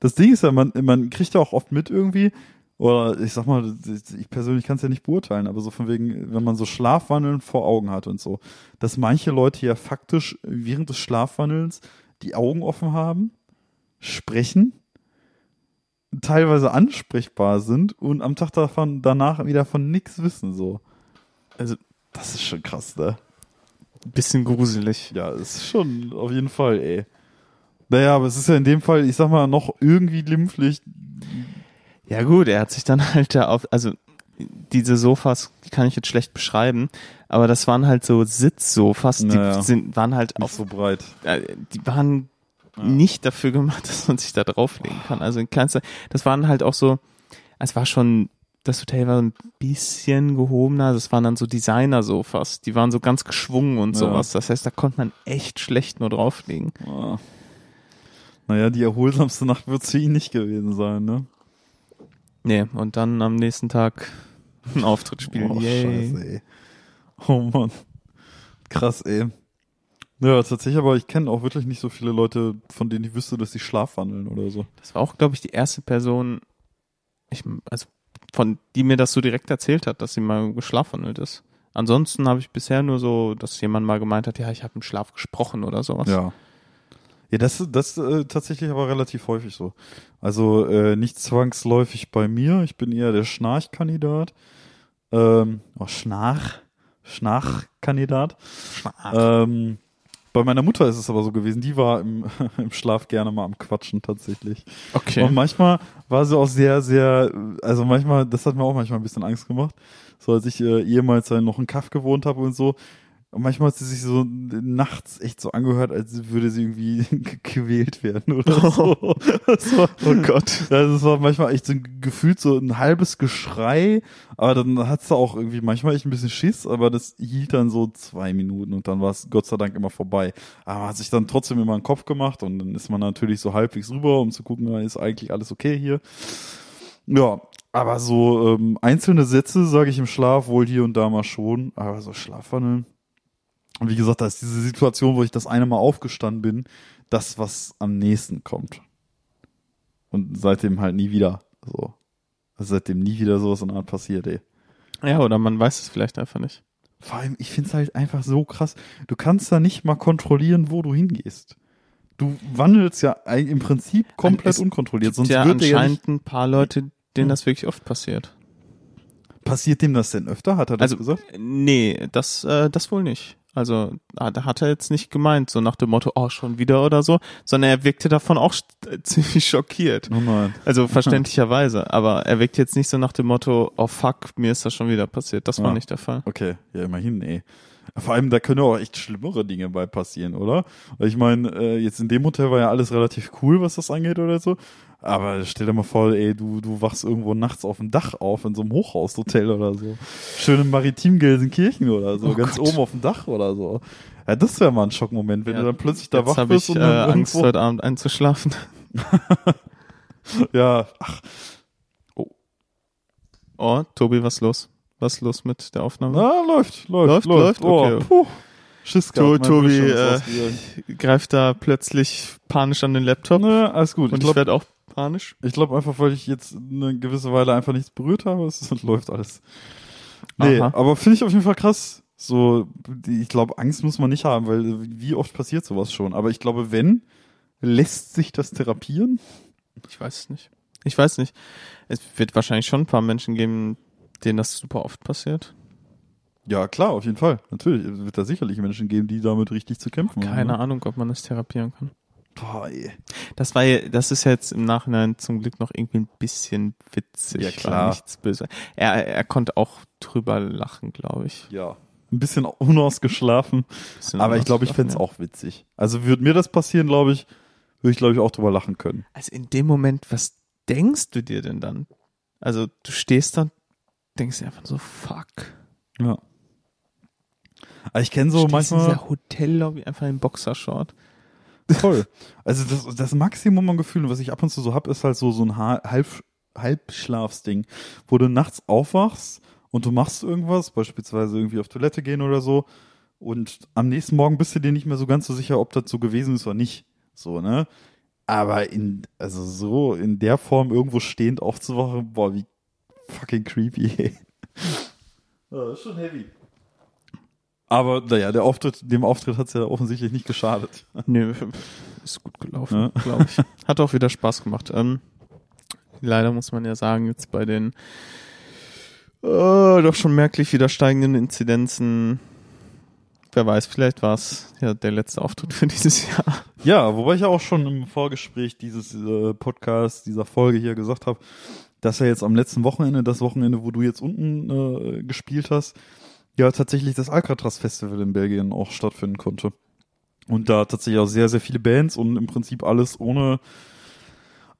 B: Das Ding ist ja, man, man kriegt ja auch oft mit irgendwie, Oder ich sag mal, ich persönlich kann es ja nicht beurteilen, aber so von wegen, wenn man so Schlafwandeln vor Augen hat und so, dass manche Leute ja faktisch während des Schlafwandelns die Augen offen haben, sprechen, teilweise ansprechbar sind und am Tag davon, danach wieder von nichts wissen, so.
A: Also,
B: Das ist schon krass, ne?
A: bisschen gruselig.
B: Ja, ist schon auf jeden Fall, ey. Naja, aber es ist ja in dem Fall, ich sag mal, noch irgendwie glimpflich.
A: Ja gut, er hat sich dann halt da auf, also diese Sofas, die kann ich jetzt schlecht beschreiben, aber das waren halt so Sitzsofas, die
B: Naja.
A: sind, waren halt auf,
B: so breit.
A: äh, die waren nicht dafür gemacht, dass man sich da drauflegen kann. Also in keinster, das waren halt auch so, es war schon, das Hotel war ein bisschen gehobener, das waren dann so Designer-Sofas, die waren so ganz geschwungen und
B: Ja.
A: sowas. Das heißt, da konnte man echt schlecht nur drauflegen.
B: Ah. Naja, die erholsamste Nacht wird für ihn nicht gewesen sein, ne?
A: Nee, und dann am nächsten Tag einen Auftritt spielen.
B: Oh,
A: Yay.
B: scheiße, ey. Oh Mann. Krass, ey. Ja, tatsächlich, aber ich kenne auch wirklich nicht so viele Leute, von denen ich wüsste, dass sie schlafwandeln oder so.
A: Das war auch, glaube ich, die erste Person, ich, also von die mir das so direkt erzählt hat, dass sie mal geschlafwandelt ist. Ansonsten habe ich bisher nur so, dass jemand mal gemeint hat, ja, ich habe im Schlaf gesprochen oder sowas.
B: Ja. Ja, das das äh, tatsächlich aber relativ häufig so. Also äh, nicht zwangsläufig bei mir. Ich bin eher der Schnarchkandidat. Ähm, oh, Schnarch, Schnarchkandidat. Ähm, bei meiner Mutter ist es aber so gewesen. Die war im, im Schlaf gerne mal am Quatschen tatsächlich.
A: Okay.
B: Und manchmal war sie auch sehr, sehr, also manchmal, das hat mir auch manchmal ein bisschen Angst gemacht. So als ich äh, ehemals noch in Kaff gewohnt habe und so. Und manchmal hat sie sich so nachts echt so angehört, als würde sie irgendwie gequält werden oder so. Das war,
A: oh Gott.
B: ja, das war manchmal echt so ein gefühlt so ein halbes Geschrei, aber dann hat's da auch irgendwie manchmal echt ein bisschen Schiss, aber das hielt dann so zwei Minuten und dann war es Gott sei Dank immer vorbei. Aber man hat sich dann trotzdem immer einen Kopf gemacht und dann ist man natürlich so halbwegs rüber, um zu gucken, ist eigentlich alles okay hier. Ja, aber so ähm, einzelne Sätze sage ich im Schlaf wohl hier und da mal schon, aber so Schlafwandeln. Und wie gesagt, da ist diese Situation, wo ich das eine Mal aufgestanden bin, das, was am nächsten kommt. Und seitdem halt nie wieder so. Also seitdem nie wieder sowas in der Art passiert, ey.
A: Ja, oder man weiß es vielleicht einfach nicht.
B: Vor allem, ich find's halt einfach so krass. Du kannst da nicht mal kontrollieren, wo du hingehst. Du wandelst ja im Prinzip komplett
A: Es
B: unkontrolliert.
A: Sonst ja
B: ja
A: anscheinend
B: nicht,
A: ein paar Leute, denen das wirklich oft passiert.
B: passiert dem das denn öfter? Hat er das
A: Also,
B: gesagt?
A: nee, das, äh, das wohl nicht. Also, da hat er jetzt nicht gemeint, so nach dem Motto, oh, schon wieder oder so, sondern er wirkte davon auch ziemlich schockiert.
B: Oh nein.
A: Also verständlicherweise, aber er wirkt jetzt nicht so nach dem Motto, oh fuck, mir ist das schon wieder passiert. Das war
B: Ja.
A: nicht der Fall.
B: Okay, ja, immerhin, ey. Vor allem, da können ja auch echt schlimmere Dinge bei passieren, oder? Ich meine, äh, jetzt in dem Hotel war ja alles relativ cool, was das angeht oder so. Aber stell dir mal vor, ey, du, du wachst irgendwo nachts auf dem Dach auf in so einem Hochhaushotel oder so. Schön im Maritim Gelsenkirchen oder so,
A: Oh
B: ganz
A: Gott.
B: oben auf dem Dach oder so. Ja, das wäre mal ein Schockmoment, wenn
A: Ja,
B: du dann plötzlich da wach bist
A: ich
B: und
A: äh, Angst,
B: irgendwo,
A: heute Abend einzuschlafen.
B: ja, ach,
A: Oh, Tobi, was los? Was los mit der Aufnahme?
B: na, läuft, läuft,
A: Läuft, läuft,
B: Oh,
A: okay.
B: puh. Schiss gehabt,
A: Tobi, äh. Greift da plötzlich panisch an den Laptop
B: Na, alles gut.
A: und
B: ich
A: ich,
B: glaub,
A: werde auch panisch.
B: Ich glaube einfach, weil ich jetzt eine gewisse Weile einfach nichts berührt habe, es läuft alles. Nee,
A: Aha.
B: aber finde ich auf jeden Fall krass. So, ich glaube, Angst muss man nicht haben, weil wie oft passiert sowas schon. Aber ich glaube, wenn, lässt sich das therapieren?
A: Ich weiß es nicht. Ich weiß nicht. Es wird wahrscheinlich schon ein paar Menschen geben, denen das super oft passiert.
B: Ja, klar, auf jeden Fall. Natürlich. Es wird da sicherlich Menschen geben, die damit richtig zu kämpfen haben.
A: Keine
B: ne?
A: Ahnung, ob man das therapieren kann.
B: Boah, ey.
A: Das war ja, das ist ja jetzt im Nachhinein zum Glück noch irgendwie ein bisschen witzig.
B: Ja, klar.
A: nichts böse. Er, er konnte auch drüber lachen, glaube ich.
B: Ja. Ein bisschen unausgeschlafen.
A: Bisschen
B: Aber ich glaube, ich fände es auch witzig. Also würde mir das passieren, glaube ich, würde ich, glaube ich, auch drüber lachen können.
A: Also in dem Moment, was denkst du dir denn dann? Also du stehst da, denkst dir einfach so, fuck.
B: Ja. Aber ich kenne so
A: Stehst in
B: manchmal.
A: dieser Hotellobby einfach in Boxershort.
B: Voll. Also das, das Maximum an Gefühlen, was ich ab und zu so hab, ist halt so, so ein Ha- Halb, Halbschlafsding, wo du nachts aufwachst und du machst irgendwas, beispielsweise irgendwie auf Toilette gehen oder so, und am nächsten Morgen bist du dir nicht mehr so ganz so sicher, ob das so gewesen ist oder nicht. So, ne? Aber in, also so in der Form irgendwo stehend aufzuwachen, boah, wie Fucking creepy. oh, ist schon heavy. Aber naja, der Auftritt, dem Auftritt hat's ja offensichtlich nicht geschadet.
A: Nö, ist gut gelaufen,
B: Ja.
A: glaube ich. Hat auch wieder Spaß gemacht. Ähm, leider muss man ja sagen, jetzt bei den äh, doch schon merklich wieder steigenden Inzidenzen, wer weiß, vielleicht war es ja der letzte Auftritt für dieses Jahr.
B: Ja, wobei ich ja auch schon im Vorgespräch dieses äh, Podcast, dieser Folge hier gesagt habe, dass ja jetzt am letzten Wochenende, das Wochenende, wo du jetzt unten äh, gespielt hast, ja tatsächlich das Alcatraz Festival in Belgien auch stattfinden konnte. Und da tatsächlich auch sehr, sehr viele Bands und im Prinzip alles ohne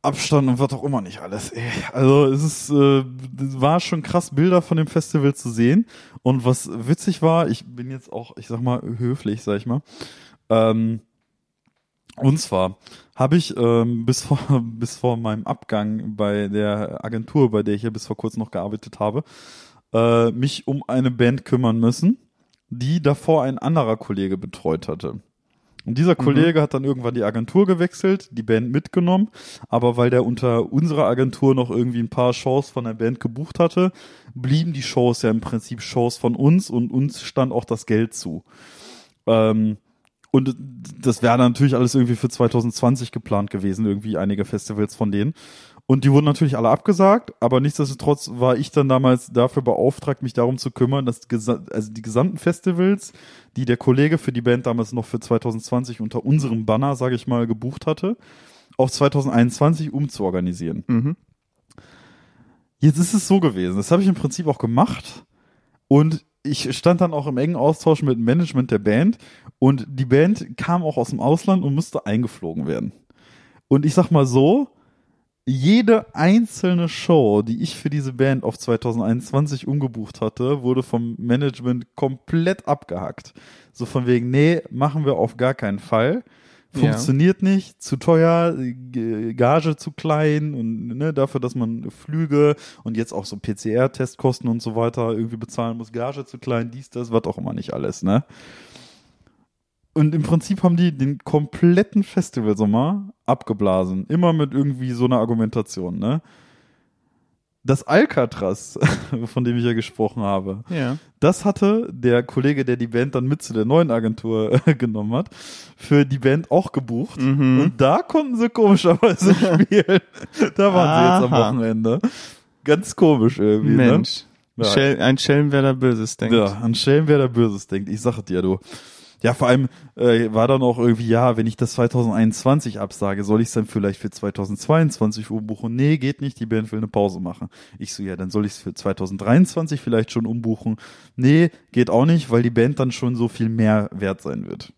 B: Abstand und was auch immer nicht alles. Ey. Also es ist, äh, war schon krass, Bilder von dem Festival zu sehen. Und was witzig war, ich bin jetzt auch, ich sag mal, höflich, sag ich mal. Ähm, und zwar habe ich ähm, bis vor bis vor meinem Abgang bei der Agentur, bei der ich ja bis vor kurzem noch gearbeitet habe, äh, mich um eine Band kümmern müssen, die davor ein anderer Kollege betreut hatte. Und dieser Kollege hat dann irgendwann die Agentur gewechselt, die Band mitgenommen, aber weil der unter unserer Agentur noch irgendwie ein paar Shows von der Band gebucht hatte, blieben die Shows ja im Prinzip Shows von uns und uns stand auch das Geld zu. Ähm, und das wäre natürlich alles irgendwie für 2020 geplant gewesen, irgendwie einige Festivals von denen. Und die wurden natürlich alle abgesagt, aber nichtsdestotrotz war ich dann damals dafür beauftragt, mich darum zu kümmern, dass also die gesamten Festivals, die der Kollege für die Band damals noch für 2020 unter unserem Banner, sage ich mal, gebucht hatte, auf 2021 umzuorganisieren.
A: Mhm.
B: Jetzt ist es so gewesen, das habe ich im Prinzip auch gemacht und ich stand dann auch im engen Austausch mit dem Management der Band und die Band kam auch aus dem Ausland und musste eingeflogen werden. Und ich sag mal so, jede einzelne Show, die ich für diese Band auf 2021 umgebucht hatte, wurde vom Management komplett abgehackt. So von wegen, nee, machen wir auf gar keinen Fall.
A: Ja.
B: Funktioniert nicht, zu teuer, Gage zu klein und ne, dafür, dass man Flüge und jetzt auch so PCR-Testkosten und so weiter irgendwie bezahlen muss, Gage zu klein, dies, das, was auch immer nicht alles, ne? Und im Prinzip haben die den kompletten Festivalsommer abgeblasen. Immer mit irgendwie so einer Argumentation, ne? Das Alcatraz, von dem ich ja gesprochen habe,
A: Ja.
B: das hatte der Kollege, der die Band dann mit zu der neuen Agentur genommen hat, für die Band auch gebucht.
A: Mhm.
B: Und da konnten sie komischerweise spielen. Da waren sie jetzt am
A: Aha.
B: Wochenende. Ganz komisch irgendwie.
A: Mensch.
B: Ne? Ja.
A: Schell, ein Schelm, wer da Böses denkt.
B: Ja, an Schelm, wer da Böses denkt. Ich sag es dir, du. Ja, vor allem äh, war dann auch irgendwie, ja, wenn ich das 2021 absage, soll ich es dann vielleicht für 2022 umbuchen? Nee, geht nicht, die Band will eine Pause machen. Ich so, ja, dann soll ich es für 2023 vielleicht schon umbuchen. Nee, geht auch nicht, weil die Band dann schon so viel mehr wert sein wird.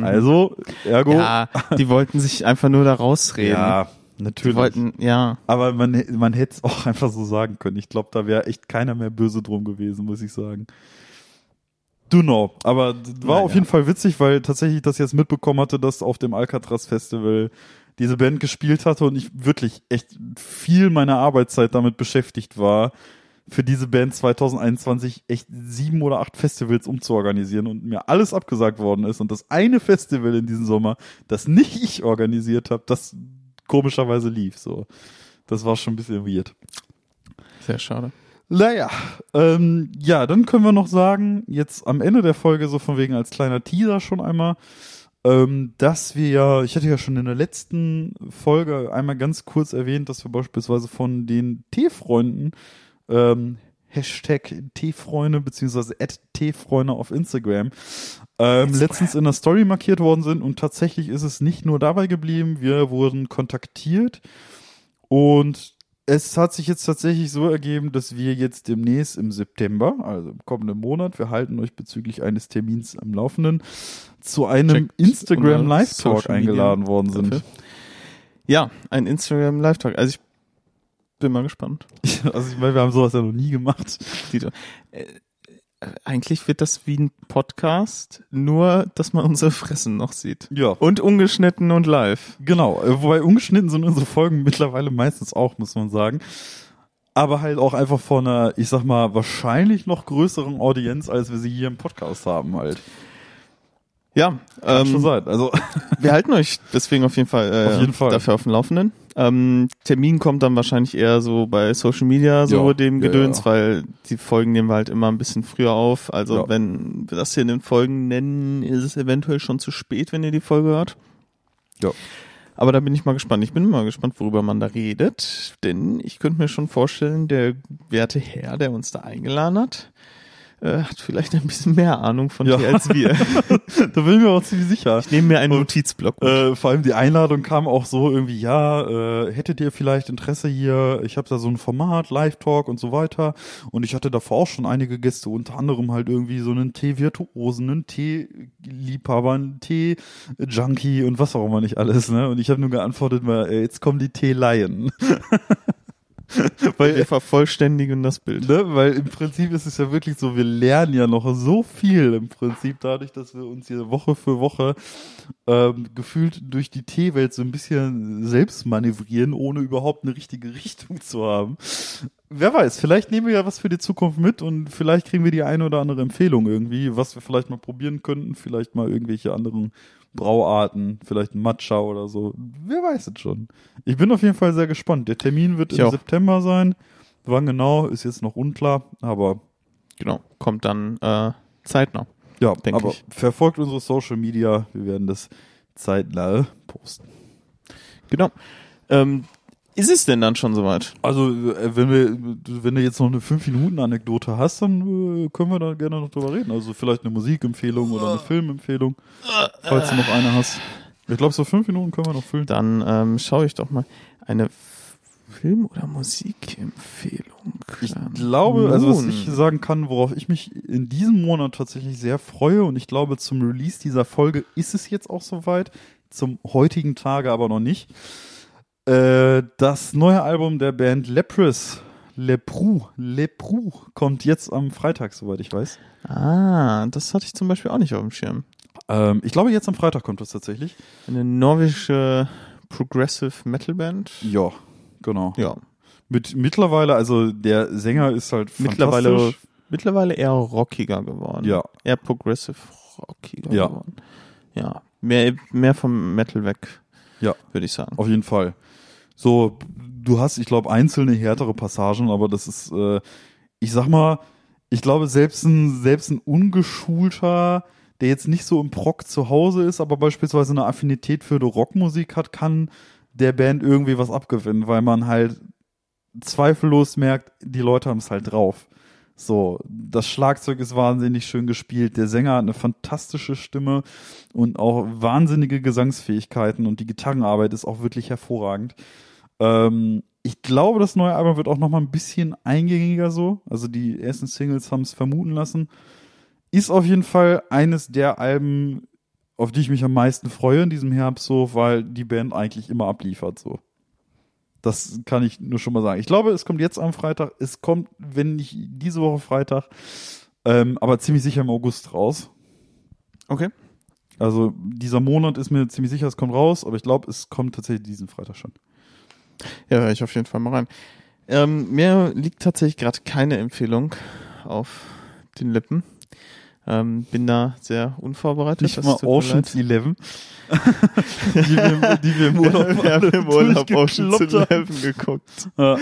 B: Also, ergo,
A: Mhm. Ja, die wollten sich einfach nur da rausreden.
B: ja
A: die
B: natürlich.
A: wollten, ja.
B: Aber man, man hätte es auch einfach so sagen können. Ich glaube, da wäre echt keiner mehr böse drum gewesen, muss ich sagen. Du know. Aber war
A: Naja.
B: auf jeden Fall witzig, weil tatsächlich das jetzt mitbekommen hatte, dass auf dem Alcatraz Festival diese Band gespielt hatte und ich wirklich echt viel meiner Arbeitszeit damit beschäftigt war, für diese Band 2021 echt sieben oder acht Festivals umzuorganisieren und mir alles abgesagt worden ist und das eine Festival in diesem Sommer, das nicht ich organisiert habe, das komischerweise lief so. Das war schon ein bisschen weird.
A: Sehr schade.
B: Naja, ähm, ja, dann können wir noch sagen, jetzt am Ende der Folge, so von wegen als kleiner Teaser schon einmal, ähm, dass wir ja, ich hatte ja schon in der letzten Folge einmal ganz kurz erwähnt, dass wir beispielsweise von den T-Freunden, ähm, Hashtag T-Freunde beziehungsweise at T-Freunde auf Instagram, ähm, letztens in der Story markiert worden sind und tatsächlich ist es nicht nur dabei geblieben, wir wurden kontaktiert und es hat sich jetzt tatsächlich so ergeben, dass wir jetzt demnächst im September, also im kommenden Monat, wir halten euch bezüglich eines Termins am Laufenden, zu einem
A: Checkt
B: Instagram Live Talk eingeladen worden sind.
A: dafür. Ja, ein Instagram Live Talk. Also ich bin mal gespannt.
B: Also ich meine, wir haben sowas ja noch nie gemacht.
A: Eigentlich wird das wie ein Podcast, nur dass man unsere Fressen noch sieht.
B: Ja,
A: Und ungeschnitten und live.
B: genau. Äh, Wobei ungeschnitten sind unsere Folgen mittlerweile meistens auch, muss man sagen. Aber halt auch einfach von einer, ich sag mal, wahrscheinlich noch größeren Audienz, als wir sie hier im Podcast haben halt.
A: Ja,
B: Kann
A: ähm,
B: schon sein. Also
A: wir halten euch deswegen auf jeden Fall, äh,
B: Auf jeden Fall.
A: dafür auf dem Laufenden. Ähm, Termin kommt dann wahrscheinlich eher so bei Social Media, so
B: Ja,
A: dem
B: ja,
A: Gedöns,
B: ja.
A: weil die Folgen nehmen wir halt immer ein bisschen früher auf. Also
B: Ja.
A: wenn wir das hier in den Folgen nennen, ist es eventuell schon zu spät, wenn ihr die Folge hört.
B: Ja.
A: Aber da bin ich mal gespannt. Ich bin mal gespannt, worüber man da redet, denn ich könnte mir schon vorstellen, der werte Herr, der uns da eingeladen hat, äh, hat vielleicht ein bisschen mehr Ahnung von
B: Ja.
A: dir als wir.
B: da bin ich mir auch ziemlich sicher.
A: Ich nehme mir einen
B: Und,
A: Notizblock.
B: Äh, vor allem die Einladung kam auch so irgendwie, ja, äh, hättet ihr vielleicht Interesse hier? Ich habe da so ein Format, Live-Talk und so weiter. Und ich hatte davor auch schon einige Gäste, unter anderem halt irgendwie so einen Tee-Virtuosen, einen Tee-Liebhaber, einen Tee-Junkie und was auch immer nicht alles. Ne? Und ich habe nur geantwortet, mal, äh, jetzt kommen die Tee-Laien.
A: wir vervollständigen das Bild.
B: Ne? Weil im Prinzip ist es ja wirklich so, wir lernen ja noch so viel im Prinzip dadurch, dass wir uns hier Woche für Woche ähm, gefühlt durch die Teewelt so ein bisschen selbst manövrieren, ohne überhaupt eine richtige Richtung zu haben. Wer weiß, vielleicht nehmen wir ja was für die Zukunft mit und vielleicht kriegen wir die eine oder andere Empfehlung irgendwie, was wir vielleicht mal probieren könnten, vielleicht mal irgendwelche anderen Brauarten, vielleicht ein Matcha oder so. Wer weiß es schon. Ich bin auf jeden Fall sehr gespannt. Der Termin wird
A: Ich
B: im
A: auch.
B: September sein. Wann genau, ist jetzt noch unklar, aber
A: Genau, kommt dann äh, zeitnah.
B: ja,
A: Denk
B: aber
A: ich.
B: verfolgt unsere Social Media, wir werden das zeitnah posten.
A: Genau. Ähm, ist es denn dann schon soweit?
B: Also, äh, wenn wir, wenn du jetzt noch eine 5-Minuten-Anekdote hast, dann äh, können wir da gerne noch drüber reden. Also vielleicht eine Musikempfehlung oder eine Filmempfehlung, falls du noch eine hast. Ich glaube, so fünf Minuten können wir noch füllen.
A: Dann ähm, schaue ich doch mal eine Film- oder Musikempfehlung.
B: Ich glaube, also was
A: nun.
B: ich sagen kann, worauf ich mich in diesem Monat tatsächlich sehr freue und ich glaube, zum Release dieser Folge ist es jetzt auch soweit, zum heutigen Tage aber noch nicht. Äh, das neue Album der Band Leprous, Leprou, Leprou, kommt jetzt am Freitag, soweit ich weiß.
A: Ah, das hatte ich zum Beispiel auch nicht auf dem Schirm.
B: Ähm, ich glaube, jetzt am Freitag kommt das tatsächlich.
A: Eine norwegische Progressive Metal Band.
B: Ja, genau.
A: Ja,
B: Mit mittlerweile, also der Sänger ist halt
A: mittlerweile,
B: fantastisch.
A: mittlerweile eher rockiger geworden.
B: Ja.
A: Eher progressive rockiger
B: Ja.
A: geworden. Ja, mehr, mehr vom Metal weg,
B: Ja.
A: würde ich sagen.
B: Auf jeden Fall. So, du hast, ich glaube, einzelne härtere Passagen, aber das ist, äh, ich sag mal, ich glaube, selbst ein, selbst ein ungeschulter, der jetzt nicht so im Proc zu Hause ist, aber beispielsweise eine Affinität für die Rockmusik hat, kann der Band irgendwie was abgewinnen, weil man halt zweifellos merkt, die Leute haben es halt drauf. So, das Schlagzeug ist wahnsinnig schön gespielt, der Sänger hat eine fantastische Stimme und auch wahnsinnige Gesangsfähigkeiten und die Gitarrenarbeit ist auch wirklich hervorragend. Ähm, ich glaube, das neue Album wird auch noch mal ein bisschen eingängiger so. Also die ersten Singles haben es vermuten lassen. Ist auf jeden Fall eines der Alben, auf die ich mich am meisten freue in diesem Herbst so, weil die Band eigentlich immer abliefert so. Das kann ich nur schon mal sagen. Ich glaube, es kommt jetzt am Freitag. Es kommt, wenn nicht diese Woche Freitag, ähm, aber ziemlich sicher im August raus.
A: Okay.
B: Also dieser Monat ist mir ziemlich sicher, es kommt raus, aber ich glaube, es kommt tatsächlich diesen Freitag schon.
A: Ja, höre ich auf jeden Fall mal rein. Ähm, mir liegt tatsächlich gerade keine Empfehlung auf den Lippen. Ähm, bin da sehr unvorbereitet.
B: Nicht mal Ocean's. Eleven, die, wir, die wir im Urlaub
A: wir haben im Urlaub Ocean's. Eleven geguckt.
B: Ja.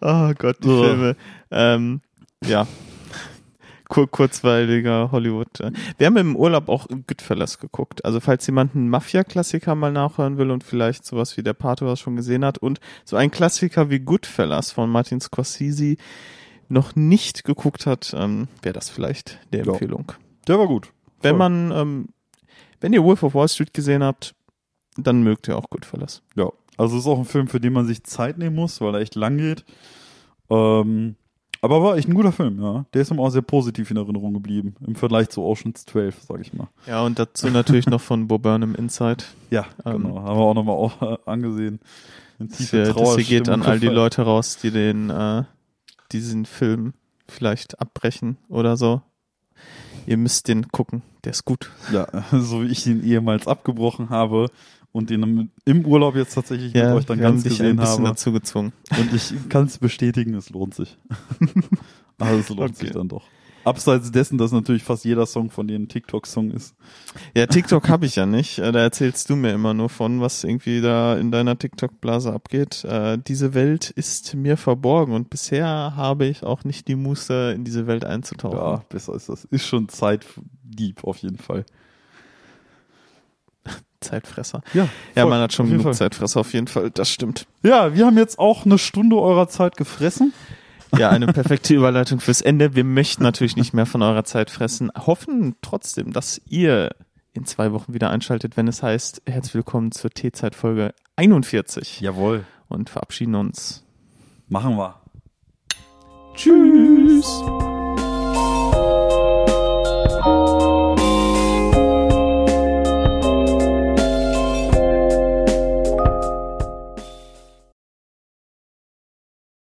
A: Oh Gott, die
B: Ugh.
A: Filme. Ähm, ja. Kur kurzweiliger Hollywood. äh. Wir haben im Urlaub auch Goodfellas geguckt. Also falls jemand einen Mafia-Klassiker mal nachhören will und vielleicht sowas wie der Pate was schon gesehen hat und so ein Klassiker wie Goodfellas von Martin Scorsese noch nicht geguckt hat, ähm, wäre das vielleicht der
B: Ja.
A: Empfehlung.
B: Der war gut.
A: Wenn
B: Voll.
A: man, ähm, wenn ihr Wolf of Wall Street gesehen habt, dann mögt ihr auch Goodfellas.
B: Ja, also es ist auch ein Film, für den man sich Zeit nehmen muss, weil er echt lang geht. Ähm, aber war echt ein guter Film, ja. Der ist mir auch sehr positiv in Erinnerung geblieben. Im Vergleich zu Ocean's 12, sag ich mal.
A: Ja, und dazu natürlich noch von Bo Burnham Inside.
B: Ja,
A: Ähm,
B: genau. Haben wir auch nochmal auch, äh, angesehen.
A: Das hier, das hier geht an all die. Leute raus, die den, äh, diesen Film vielleicht abbrechen oder so. Ihr müsst den gucken, der ist gut.
B: Ja, so wie ich ihn ehemals abgebrochen habe und den im- Urlaub jetzt tatsächlich mit euch dann ganz
A: ein
B: gesehen
A: bisschen
B: habe.
A: dazu gezwungen.
B: Und ich kann es bestätigen, es lohnt sich. also es lohnt
A: Okay.
B: sich dann doch. Abseits dessen, dass natürlich fast jeder Song von dir ein TikTok-Song ist.
A: Ja, TikTok habe ich ja nicht. Äh, Da erzählst du mir immer nur von, was irgendwie da in deiner TikTok-Blase abgeht. Äh, diese Welt ist mir verborgen und bisher habe ich auch nicht die Muße, in diese Welt einzutauchen.
B: Ja, besser ist das. Ist schon Zeitdieb auf jeden Fall.
A: Zeitfresser.
B: Ja,
A: Ja, man hat schon genug
B: Fall.
A: Zeitfresser auf jeden Fall, das stimmt.
B: Ja, wir haben jetzt auch eine Stunde eurer Zeit gefressen.
A: Ja, eine perfekte Überleitung fürs Ende. Wir möchten natürlich nicht mehr von eurer Zeit fressen, hoffen trotzdem, dass ihr in zwei Wochen wieder einschaltet, wenn es heißt, herzlich willkommen zur T-Zeit Folge 41
B: Jawohl.
A: und verabschieden uns.
B: Machen wir.
A: Tschüss.